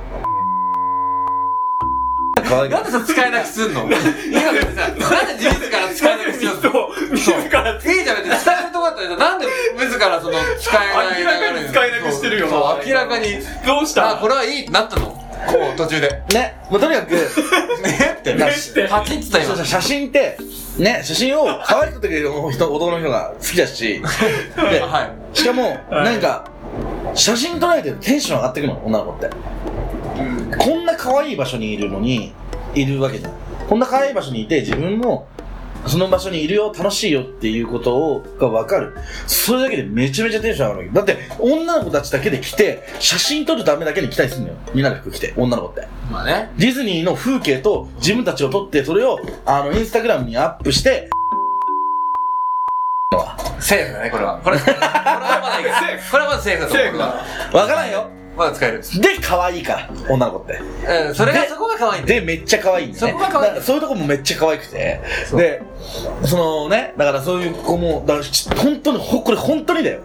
可愛なんでさ、使えなくすんの？今別にさ、なんで自ら使えなくしようと自らいいじゃん、別に。伝えるとこだったらなんで自らその使えない明らかに使えなくしてるよなそう、明らかに。どうした？あ、これはいい。ってなったの？こう、途中で。ね、もうとにかく、ねって。ねってパチンってた。写真って、ね、写真を可愛く撮ってくれる人、男の人が好きだし、で、はい。しかも、はいなんか、写真撮られてテンション上がってくの、女の子って。こんな可愛い場所にいるのに、いるわけじゃん。こんな可愛い場所にいて、自分も、その場所にいるよ、楽しいよっていうことを、がわかる。それだけでめちゃめちゃテンション上がる。だって、女の子たちだけで来て、写真撮るためだけに来たりするのよ。みんなで服着て、女の子って。まあね。ディズニーの風景と自分たちを撮って、それを、あの、インスタグラムにアップして、セーフだね、これは。これ、これはまだいいから。これはまだセーフだと思う。セーフだわからんよ。まだ使える。で、可愛いから、女の子って。うん、それがでそこが可愛いんだよ。で、めっちゃ可愛いんだよね。そこが可愛いだからそういうとこもめっちゃ可愛くて。そうで、そのね、だからそういう子も、だからち本当に、ほ、これ本当にだよ。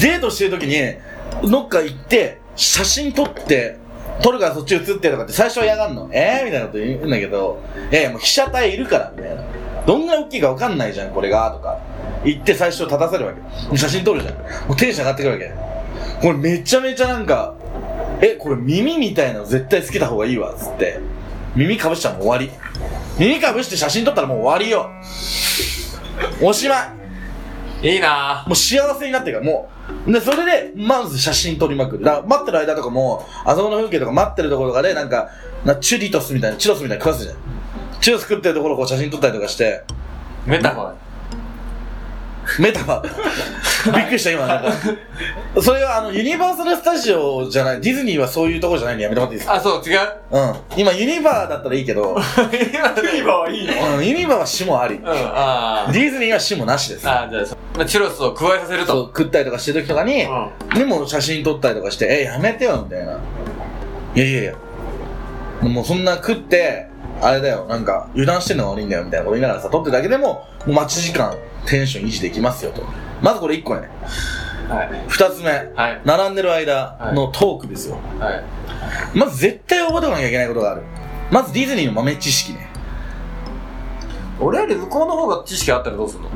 デートしてる時に、どっか行って、写真撮って、撮るからそっち映ってとかって最初は嫌がんの。えーみたいなこと言うんだけど、いやいやもう被写体いるから、みたいな。どんぐらい大きいかわかんないじゃん、これが、とか。言って最初立たせるわけ。写真撮るじゃん。もうテンション上がってくるわけ。これめちゃめちゃなんか、え、これ耳みたいなの絶対つけた方がいいわ、つって。耳かぶしたらもう終わり。耳かぶして写真撮ったらもう終わりよ。おしまい。いいなもう幸せになってるから、もう。で、それで、まず写真撮りまくる。だから、待ってる間とかも、あそこの風景とか待ってるところとかで、なんか、なチュリトスみたいな、チュロスみたいなの食わすじゃん。チュロス食ってるところをこう写真撮ったりとかして、メタファー。メタファー。びっくりした、今。なんかそれは、あの、ユニバーサル・スタジオじゃない、ディズニーはそういうところじゃないんでやめてもらっていいですか？あ、そう、違う？うん。今、ユニバーだったらいいけど、ユニバはいいの？うん、ユニバーは死もあり。うん、あディズニーは死もなしです。あ。あじゃあそ、まあ、チュロスを加えさせるそう、と。食ったりとかしてる時とかに、うん。でも写真撮ったりとかして、え、やめてよ、みたいな。いやいやいや。もうそんな食って、あれだよ、なんか、油断してんのが悪いんだよ、みたいなこと言いながらさ、撮ってるだけでも、もう待ち時間、テンション維持できますよ、と。まずこれ1個ね。はい。2つ目。はい。並んでる間のトークですよ。はい。まず絶対覚えておかなきゃいけないことがある。まずディズニーの豆知識ね。俺より向こうの方が知識あったらどうすんの？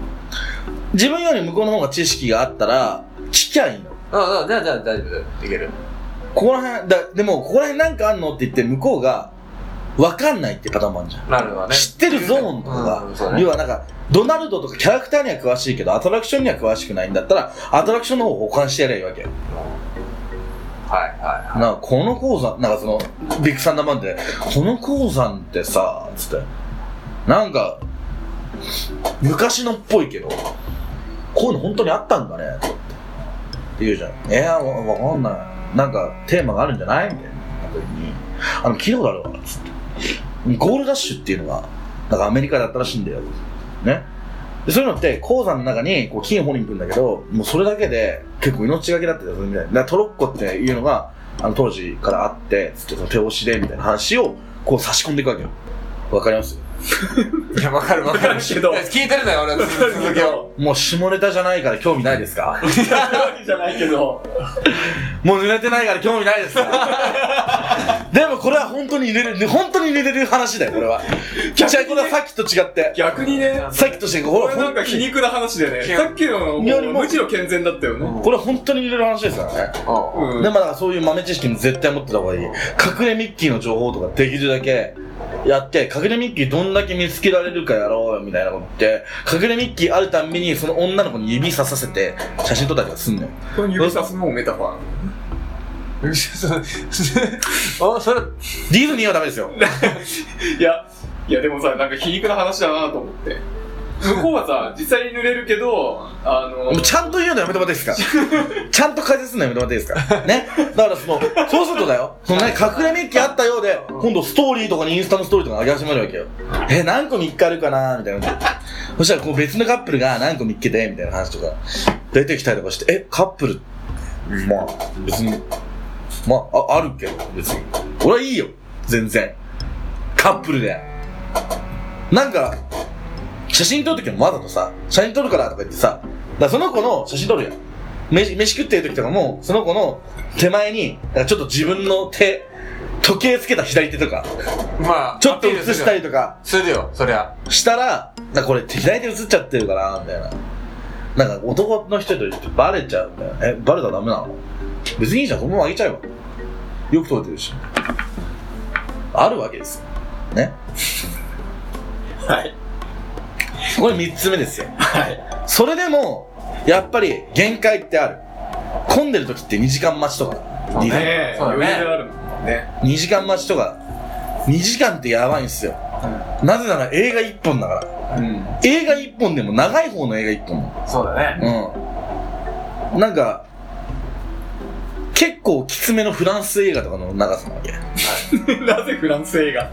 自分より向こうの方が知識があったら、聞きゃいいの。ああ、じゃあ、じゃあ、大丈夫だよ。いける。ここら辺、だ、でも、ここら辺なんかあんの？って言って、向こうが、わかんないってパターンもあるじゃん。なるほどね。知ってるゾーンとかが、うんそうね要はなんか、ドナルドとかキャラクターには詳しいけど、アトラクションには詳しくないんだったら、アトラクションの方を保管してやればいいわけよ。はい、はい、なんか、この鉱山、なんかその、ビッグサンダーマウンテンで、この鉱山ってさ、つって、なんか、昔のっぽいけど、こういうの本当にあったんだね、とかって。って言うじゃん。えー、わわかんない。なんか、テーマがあるんじゃない？みたいな時に、あの、聞いたことあるわ、つって。ゴールダッシュっていうのが、なんかアメリカだったらしいんだよ。ね。でそういうのって、鉱山の中にこう金掘りに行くんだけど、もうそれだけで結構命がけだったりするみたいな。だからトロッコっていうのが、あの当時からあって、つってその手押しでみたいな話をこう差し込んでいくわけよ。わかります？いや、わかるわかる。けど 聞いてるんだよ、俺は続きを。もう下ネタじゃないから興味ないですか？じゃないけど、もう濡れてないから興味ないですか？でもこれは本当に入れる、本当に入れれる話だよ、これは。じゃあこれはさっきと違って。逆にね、さっきと違う、これはこれなんか皮肉な話でね、さっきのももうむしろ健全だったよね。これは本当に入れる話ですからね。うんでもだからそういう豆知識も絶対持ってた方がいい。隠れミッキーの情報とかできるだけやって、隠れミッキーどんだけ見つけられるかやろうよみたいなこと言って、隠れミッキーあるたんびにその女の子に指ささせて写真撮ったりとかすんのよ。これ指さすのもメタファー。あ、それ、ディズニーはダメですよ。いや、いやでもさ、なんか皮肉な話だなと思って。向こうはさ、実際に濡れるけど、あの、もうちゃんと言うのやめてもらっていいですか？ちゃんと解説するのやめてもらっていいですか？ね？だからその、そうするとだよ、そのね、隠れミッキーあったようで、今度ストーリーとかにインスタのストーリーとか上げ始めるわけよ。え、何個見っかるかな？みたいな。そしたらこう別のカップルが何個見っけて、みたいな話とか、出てきたりとかして、え、カップル、まあ、別に、まあ、ああるけど、別に。俺はいいよ、全然。カップルで。なんか、写真撮るときもわざとさ、写真撮るからとか言ってさ、だその子の写真撮るやん。飯飯食ってる時とかも、その子の手前に、ちょっと自分の手、時計つけた左手とか、まあ、ちょっと映したりとかするよ、そりゃ。したら、なこれ左手映っちゃってるから、みたいな。なんか男の人とバレちゃうみたいな。え、バレたらダメなの？別にいいじゃん、そのままあげちゃえば。よく撮れてるし。あるわけですよ。ね。はい。これ三つ目ですよ。はい。それでも、やっぱり限界ってある。混んでる時って2時間待ちとか。そうねそうだね余裕あるもんね。2時間待ちとか。2時間ってやばいんすよ。なぜなら映画1本だから。うん。映画1本でも長い方の映画1本そうだね。うん。なんか、結構きつめのフランス映画とかの長さなわけ。なぜフランス映画？ね？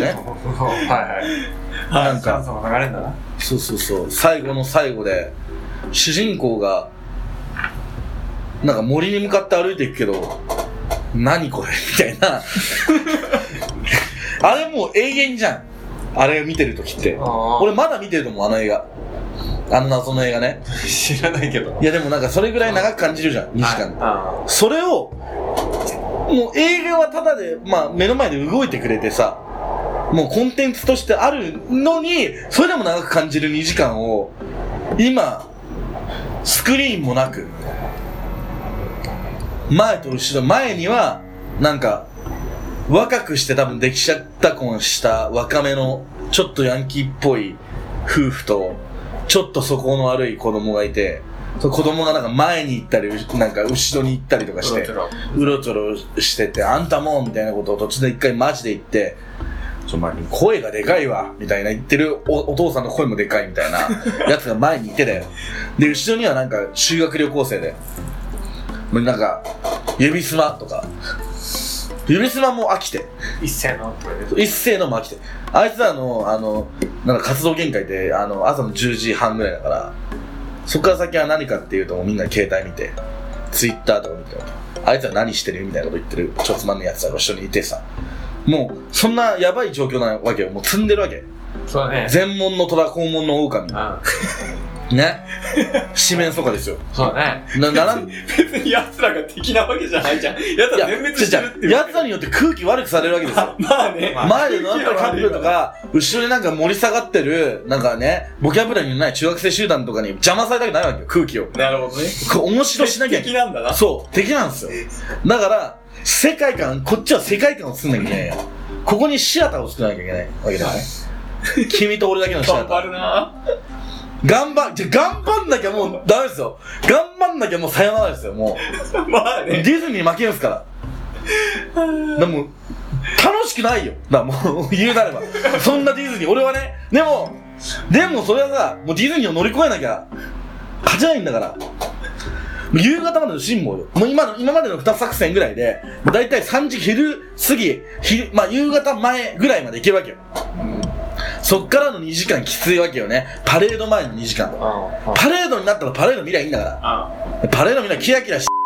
はいはい。なんか、流れんだな。そうそうそう、最後の最後で、主人公が、なんか森に向かって歩いていくけど、何これ？みたいな。あれもう永遠じゃん。あれ見てるときって。俺まだ見てると思う、あの映画。あの謎の映画ね。知らないけど。いやでもなんかそれぐらい長く感じるじゃん、2時間。あそれを、もう映画はただで、まあ目の前で動いてくれてさ、もうコンテンツとしてあるのに、それでも長く感じる2時間を、今、スクリーンもなく、前と後ろ、前には、なんか、若くして多分出来ちゃった婚した若めの、ちょっとヤンキーっぽい夫婦と、ちょっと素行の悪い子供がいて、子供がなんか前に行ったり、なんか後ろに行ったりとかして、うろちょろしてて、あんたもみたいなことを途中で一回マジで言って、ちょ、ま声がでかいわみたいな言ってるおお父さんの声もでかいみたいな やつが前にいてだよ。で、後ろにはなんか修学旅行生で、なんか、指すまとか、指すまも飽きて、一斉のとかで一斉のも飽きて。あいつらの、あの、なんか活動限界って、あの、朝の10時半ぐらいだから、そっから先は何かっていうと、もうみんな携帯見て、ツイッターとか見て、あいつら何してるみたいなこと言ってる、ちょっとつまんねえやつらが一緒にいてさ、もう、そんなやばい状況なわけよ。もう積んでるわけ。そうだね全門の虎、肛門の狼。うんね。四面楚歌ですよ。そうだねな、ならん、い別に奴らが敵なわけじゃないじゃん。奴らや、全滅してるっていう。やつらによって空気悪くされるわけですよ。まあね。前で乗ったカップルとか、後ろになんか盛り下がってる、なんかね、ボキャブラリーのない中学生集団とかに邪魔されたくないわけよ、空気を。なるほどね。こう面白しなきゃ。敵なんだな。そう、敵なんですよ。だから、世界観、こっちは世界観を作んなきゃいけないよ。ここにシアターを作らなきゃいけないわけだよね。君と俺だけのシアター。頑張るな頑張、じゃ、頑張んなきゃもうダメですよ。頑張んなきゃもうさよならですよ、もう。まあね。ディズニーに負けるんですから。でも、楽しくないよ。だからもう、言うなれば。そんなディズニー、俺はね、でも、でもそれはさ、もうディズニーを乗り越えなきゃ、勝てないんだから。夕方までの辛抱よ。もう今の、今までの2作戦ぐらいで、もう大体3時昼過ぎ、昼、まあ夕方前ぐらいまで行けるわけよ。そっからの2時間きついわけよね。パレード前の2時間。うんパレードになったらパレード見りゃいいんだから。パレード見りゃキラキラし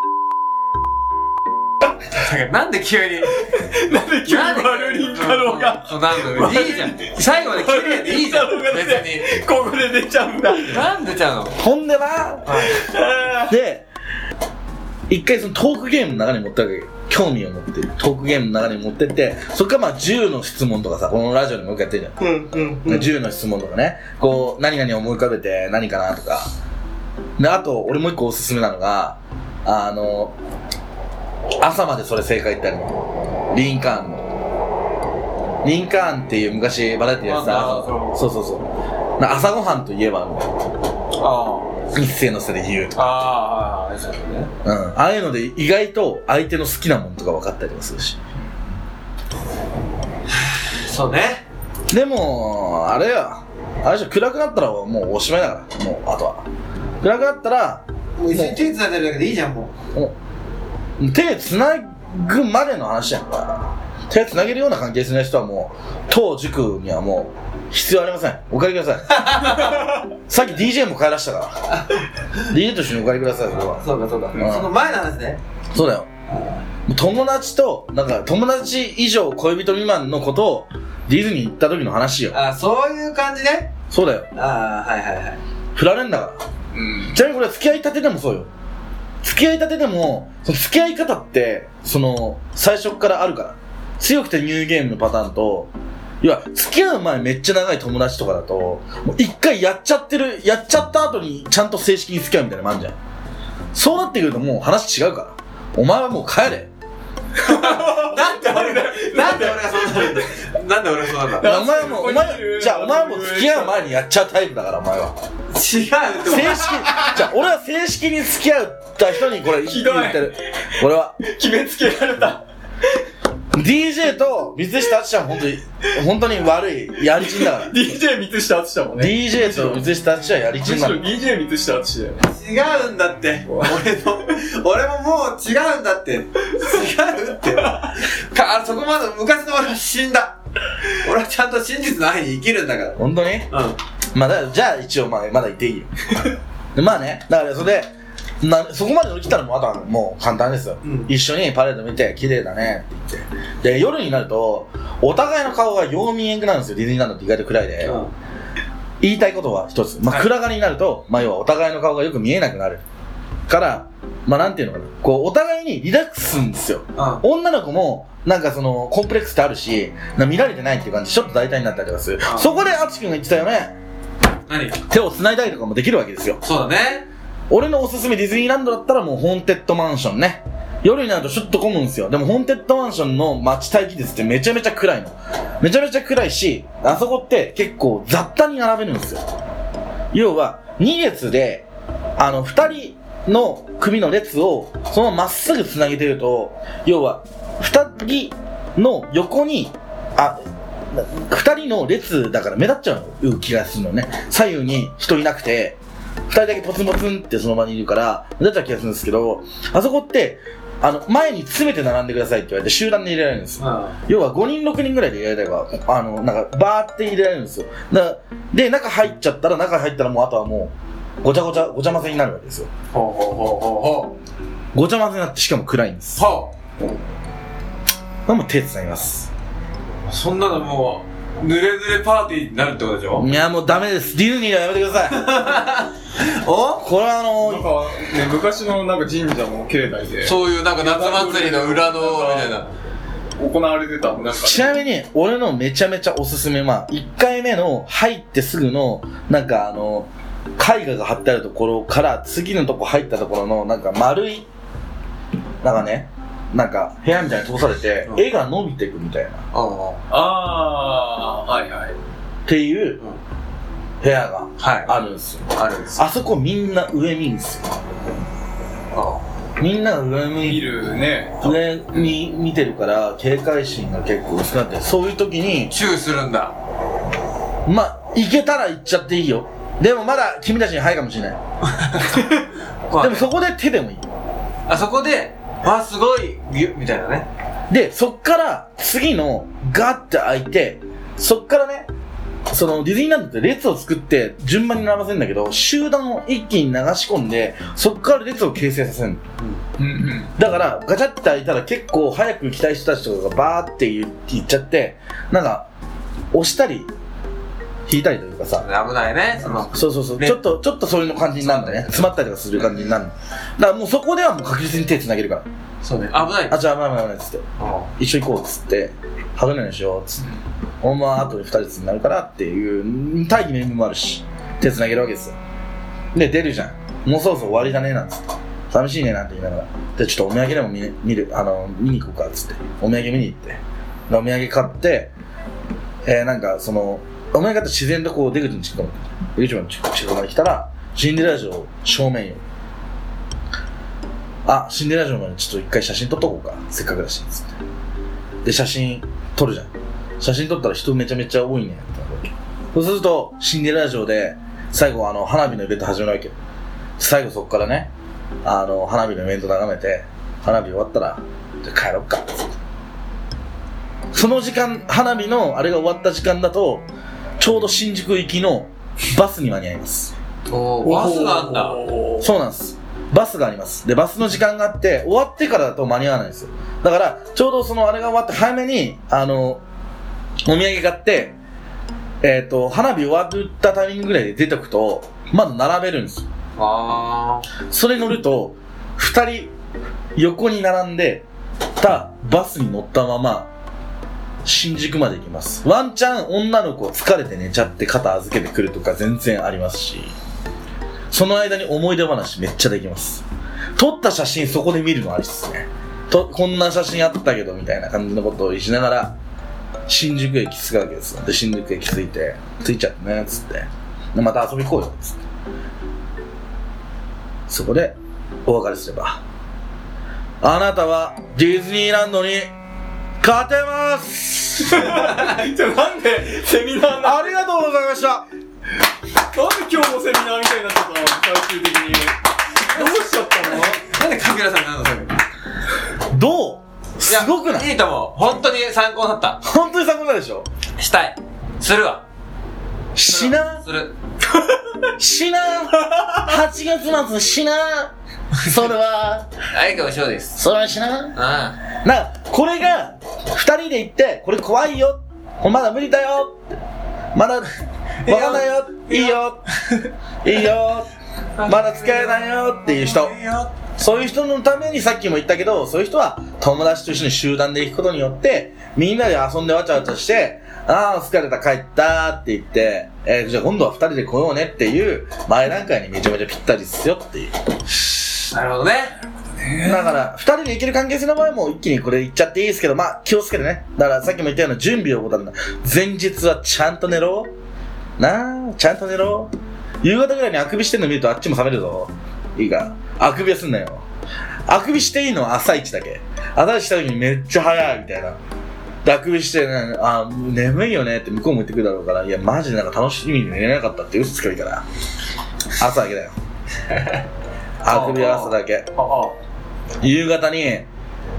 なんで急に なんで急に悪いんだろうが。そうなんだいいじゃん最後まで綺麗でいいじゃん別にここで出ちゃうんだ。なんでちゃうの？ほんでな、で、一回そのトークゲームの中に持ってるわけ興味を持ってるトークゲームの中に持ってって、そっからまあ10の質問とかさ、このラジオでもよくやってるじゃん。うんうんうん。10の質問とかね、こう、何々思い浮かべて何かなとか。で、あと、俺もう一個おすすめなのが、あの、朝までそれ正解ってあるの。リンカーンの。リンカーンっていう昔バラエティやってたあそうそうそう朝ごはんといえば、あ一斉のせで言うとああああそうだねうん。ああいうので意外と相手の好きなものとか分かったりもするし。そうねでも、あれよ。あれじゃ暗くなったらもうおしまいだから。もう、あとは。暗くなったら、もう一緒に手繋いでるだけでいいじゃんももう、手繋ぐまでの話やんか。手繋げるような関係性の人はもう、当塾にはもう、必要ありません。お借りください。さっき DJ も帰らしたから。DJ と一緒にお借りください、それは。そうかそうかんその前の話ねそうだよ。友達と、なんか友達以上恋人未満のことをディズニー行った時の話よ。あそういう感じねそうだよ。ああはいはいはい振られんだから。うんちなみにこれ付き合いたてでもそうよ。付き合いたてでも、その付き合い方って、その、最初っからあるから。強くてニューゲームのパターンと、要は、付き合う前めっちゃ長い友達とかだと、もう一回やっちゃってる、やっちゃった後にちゃんと正式に付き合うみたいなのもあるじゃん。そうなってくるともう話違うから。お前はもう帰れ。なんで俺がなんで俺がそうなるんだなんで俺がそうなんだお前はもう、お前、じゃあお前はもう付き合う前にやっちゃうタイプだから、お前は。違う正式、じゃあ俺は正式に付き合った人にこれ言ってる。俺は。決めつけられた。DJ と水下敦は本当に、本当に悪い、やりちんだから。DJ 三下敦だもんね。DJ と水下敦はやりちむしろんなの。DJ 三下敦だよね。違うんだって俺の俺ももう違うんだって違うってか あそこまで昔の俺は死んだ俺はちゃんと真実の愛に生きるんだから本当に？うんまあだ、じゃあ一応まあ、まだ言っていいよ。でまあね、だからそれで、なそこまで乗り切ったらもうあとはもう簡単ですよ、うん一緒にパレード見て綺麗だねって言って。で、夜になると、お互いの顔がよう見えんくなるんですよ、ディズニーランドって意外と暗いで。言いたいことは一つ。まあ、はい暗がりになると、まあ、要はお互いの顔がよく見えなくなる。から、まあ、なんていうのかな。こう、お互いにリラックスするんですよ。うん女の子も、なんかその、コンプレックスってあるし、な見られてないっていう感じ、ちょっと大体になったりとかする。あそこで、あつくんが言ってたよね、何？手を繋いだりとかもできるわけですよ。そうだね俺のおすすめディズニーランドだったらもう、ホーンテッドマンションね。夜になるとちょっと混むんですよ。でも、ホーンテッドマンションの待待機列ってめちゃめちゃ暗いの。めちゃめちゃ暗いし、あそこって結構雑多に並べるんですよ。要は、2列で、あの、2人の組の列を、そのまっすぐ繋げてると、要は、2人の横に、あ、2人の列だから目立っちゃう気がするのね。左右に人いなくて、2人だけポツンポツンってその場にいるから、目立っちゃう気がするんですけど、あそこって、あの、前に詰めて並んでくださいって言われて集団で入れられるんですよ。要は5人6人ぐらいで入れられれば、あの、なんか、バーって入れられるんですよ。で、中入っちゃったら、中入ったらもうあとはもう、ごちゃごちゃ、ごちゃ混ぜになるわけですよ。ほうほうほうほうほごちゃ混ぜになってしかも暗いんです。う。はまあもう手繋ぎます。あ。そんなのもう、ぬれぬれパーティーになるってことでしょ？いや、もうダメです。ディズニーはやめてください。お？これはあのなんか、ね、昔のなんか神社の境内でそういうなんか夏祭りの裏の、みたいな。行われてた、なんか、ちなみに、俺のめちゃめちゃおすすめは、1回目の入ってすぐの、なんかあの、絵画が貼ってあるところから、次のとこ入ったところの、なんか丸い、なんかね、なんか部屋みたいに通されて、うん絵が伸びてくみたいな、っああー、はいはい。ていう部屋があ。はい。あるんですよ。あるんです。あそこみんな上見るんですよ。みんなが上見るね。上に見てるから、警戒心が結構薄くなって、そういう時に、チューするんだ。まあ、行けたら行っちゃっていいよ。でもまだ君たちに早いかもしれない。でもそこで手でもいい。あそこで、あ、すごい、ギュッみたいなね。で、そっから次のガッて開いて、そっからね、そのディズニーランドって列を作って順番に並ばせるんだけど、集団を一気に流し込んで、そっから列を形成させるの。うんうん。だから、ガチャって開いたら結構早く行きたい人たちとかがバーって言っちゃって、なんか、押したり、引いたりというかさ、危ないね、その。そうそうそう、ねちょっと、ちょっとそういう感じになるんだね。詰まったりとかする感じになるの。だからもうそこではもう確実に手繋げるから。そうね。危ない。あ、じゃあ、まあまあまあ、つって。一緒に行こうっつって、はぐれないしようっつって。ほんまは後で二人ずつになるからっていう、大義名分もあるし、手繋げるわけですよ。で、出るじゃん。もうそろそろ終わりだね、なんつって。寂しいね、なんて言いながら。で、ちょっとお土産でも見見る、あの、見に行こうか、っつって。お土産見に行って。でお土産買って、えー、なんか、その、お土産買って自然とこう出口に近くまで、出口まで近くまで来たら、シンデレラ城正面よ。あ、シンデレラ城までちょっと一回写真撮っとこうか。せっかくだし、つって。で、写真撮るじゃん。写真撮ったら人めちゃめちゃ多いね。そうすると、シンデレラ城で、最後あの、花火のイベント始まるわけよ。最後そこからね、あの、花火のイベント眺めて、花火終わったら、じゃ帰ろっか。その時間、花火のあれが終わった時間だと、ちょうど新宿行きのバスに間に合います。バスがあんだ。そうなんです。バスがあります。で、バスの時間があって、終わってからだと間に合わないんですよ。だから、ちょうどそのあれが終わって早めに、あの、お土産買って、えっ、と、花火終わったタイミングぐらいで出てくと、まだ並べるんですよ。あそれ乗ると、二人横に並んでたバスに乗ったまま、新宿まで行きます。ワンチャン女の子疲れて寝ちゃって肩預けてくるとか全然ありますし、その間に思い出話めっちゃできます。撮った写真そこで見るのありっすね。と、こんな写真あったけどみたいな感じのことをしながら、新宿駅着くわけですよ。で、新宿駅着いて、着いちゃったね、つって。で、また遊び行こうよ、つって。そこでお別れすればあなたはディズニーランドに勝てますじゃあなんでセミナーな、ありがとうございましたなんで今日もセミナーみたいになっちゃったの？最終的に。どうしちゃったの？ー。なんでかぐらさんなの？それ。どう？すごくない？いいと思う。本当に参考になった。本当に参考になるでしょ？したい。するわ。しな？する。しな。8月末しな。それは。相川翔です。それはしな。あなこれが二人で行ってこれ怖いよ。まだ無理だよ。まだわかんないよ。いいよ。いいよ。まだ使えないよ。っていう人。そういう人のためにさっきも言ったけど、そういう人は友達と一緒に集団で行くことによって、みんなで遊んでわちゃわちゃして、ああ、疲れた、帰ったって言って、えーじゃあ今度は二人で来ようねっていう前段階にめちゃめちゃぴったりっすよっていう。あ。なるほどね。だから、二人で行ける関係性の場合も一気にこれ行っちゃっていいですけど、まあ気をつけてね。だからさっきも言ったような準備を怠るな。前日はちゃんと寝ろ。なあ、ちゃんと寝ろ。夕方ぐらいにあくびしてんの見るとあっちも冷めるぞ。いいか。あくびはすんなよ。あくびしていいのは朝一だけ。朝一した時にめっちゃ早いみたいな。であくびしてね、あ、眠いよねって向こうも言ってくるだろうから、いや、マジでなんか楽しみに寝れなかったって嘘つけばいいから。朝だけだよ。あくびは朝だけ。夕方に、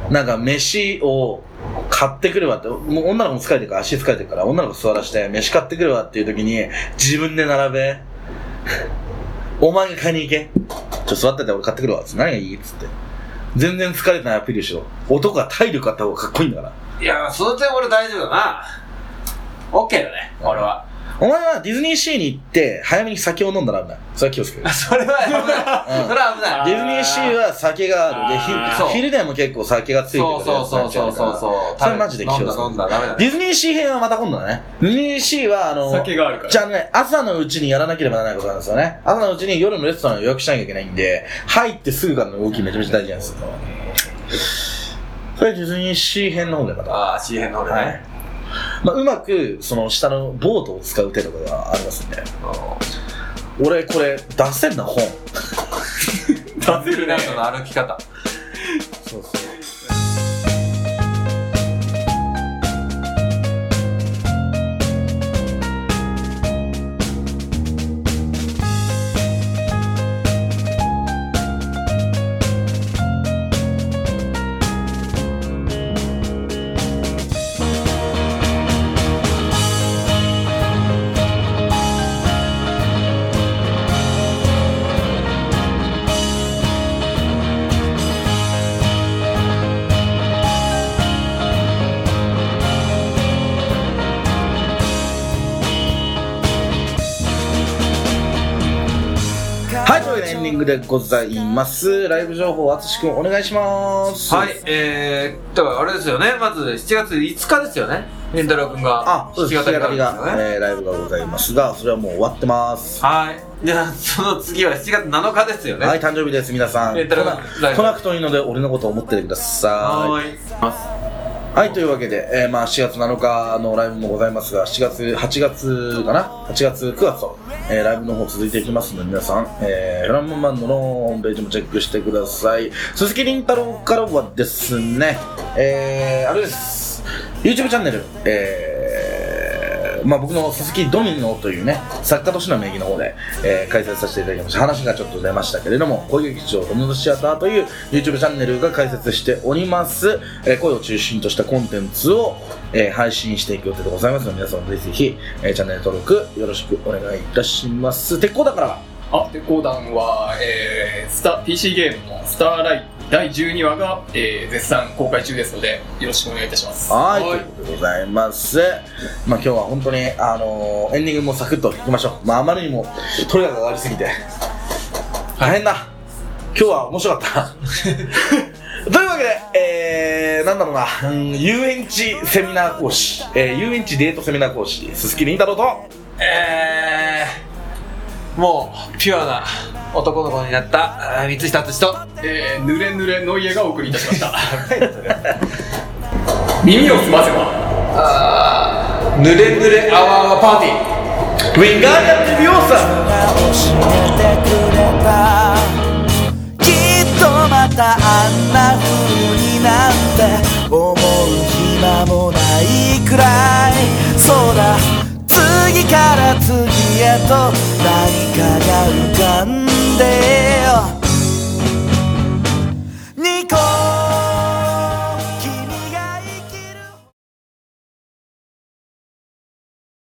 なんか飯を買ってくるわって、もう女の子も疲れてるから、足疲れてるから、女の子座らして、飯買ってくるわっていう時に、自分で並べ。お前が買いに行け。ちょ、座ってて俺買ってくるわ。つって何がいいっつって。全然疲れてないアピールしろ。男は体力あった方がかっこいいんだから。いや、その点俺大丈夫だな。オッケーだね、俺は。お前はディズニーシーに行って、早めに酒を飲んだら危ない。それは気をつける。それは危ない。うんそれは危ない。ディズニーシーは酒がある。で、昼でも結構酒がついてるそうそうそうそうそうそう。それマジで気をつける飲んだ飲んだ、ダメだ。ディズニーシー編はまた今度だね。ディズニーシーは、あの、酒があるからじゃあね、朝のうちにやらなければならないことなんですよね。朝のうちに夜のレストランを予約しなきゃいけないんで、入ってすぐからの動きめちゃめちゃ大事なんですよ。それディズニーシー編の方でまた。ああ、C 編の俺はいね。。まあ、うまく、その下のボートを使う手とかがありますんで。俺、これ、出せんな、本。出せるねの歩き方。そうそう。グでございます。ライブ情報、あつしくんお願いします。はい、えー、だからあれですよね、まず7月5日ですよね、りんたろうくんが。あ、そうです。弾き語りが。えー、ライブがございますが、それはもう終わってます。はい。じゃあ、その次は7月7日ですよね。はい、誕生日です、皆さん。えーと来なライブ来なくてもいいので、俺のことを思っててくださはーい。はい、というわけで、えー、まあ、4月7日のライブもございますが、7月、8月かな ?8 月、9月と、えー、ライブの方続いていきますので、皆さん、えー、フランマンバンドのホームページもチェックしてください。鈴木凛太郎からはですね、えー、あれです。YouTube チャンネル、えー、まあ僕の鈴木ドミノというね、作家としての名義の方で、えー開催させていただきました。話がちょっと出ましたけれども、小劇場ドミノシアターという YouTube チャンネルが開設しております。えー声を中心としたコンテンツを、えー配信していく予定でございますので、皆さんぜひぜひ、えーチャンネル登録よろしくお願いいたします。鉄鋼だから、あ、で、講談は、えー、スタ、PC ゲームのスターライト第12話が、えー、絶賛公開中ですので、よろしくお願いいたします。はい、ということでございます。まあ今日は本当に、あのーエンディングもサクッといきましょう。まああまりにも、トレガが上がりすぎて、大変だ。今日は面白かった。というわけで、えー、なんだろうな、うん、遊園地セミナー講師、えー、遊園地デートセミナー講師、鈴木凛太郎と、えー、もう、ピュアな男の子になった、三下敦と、えー、ぬれぬれの家がお送りいたしました。耳を澄ませば。あー、ぬれぬれあわあわパーティー。ウィンガーニャティビオーサが教えてくれたきっとまたあんな風になって思う暇もないくらいそうだ次から次へと何かが浮かんでよ。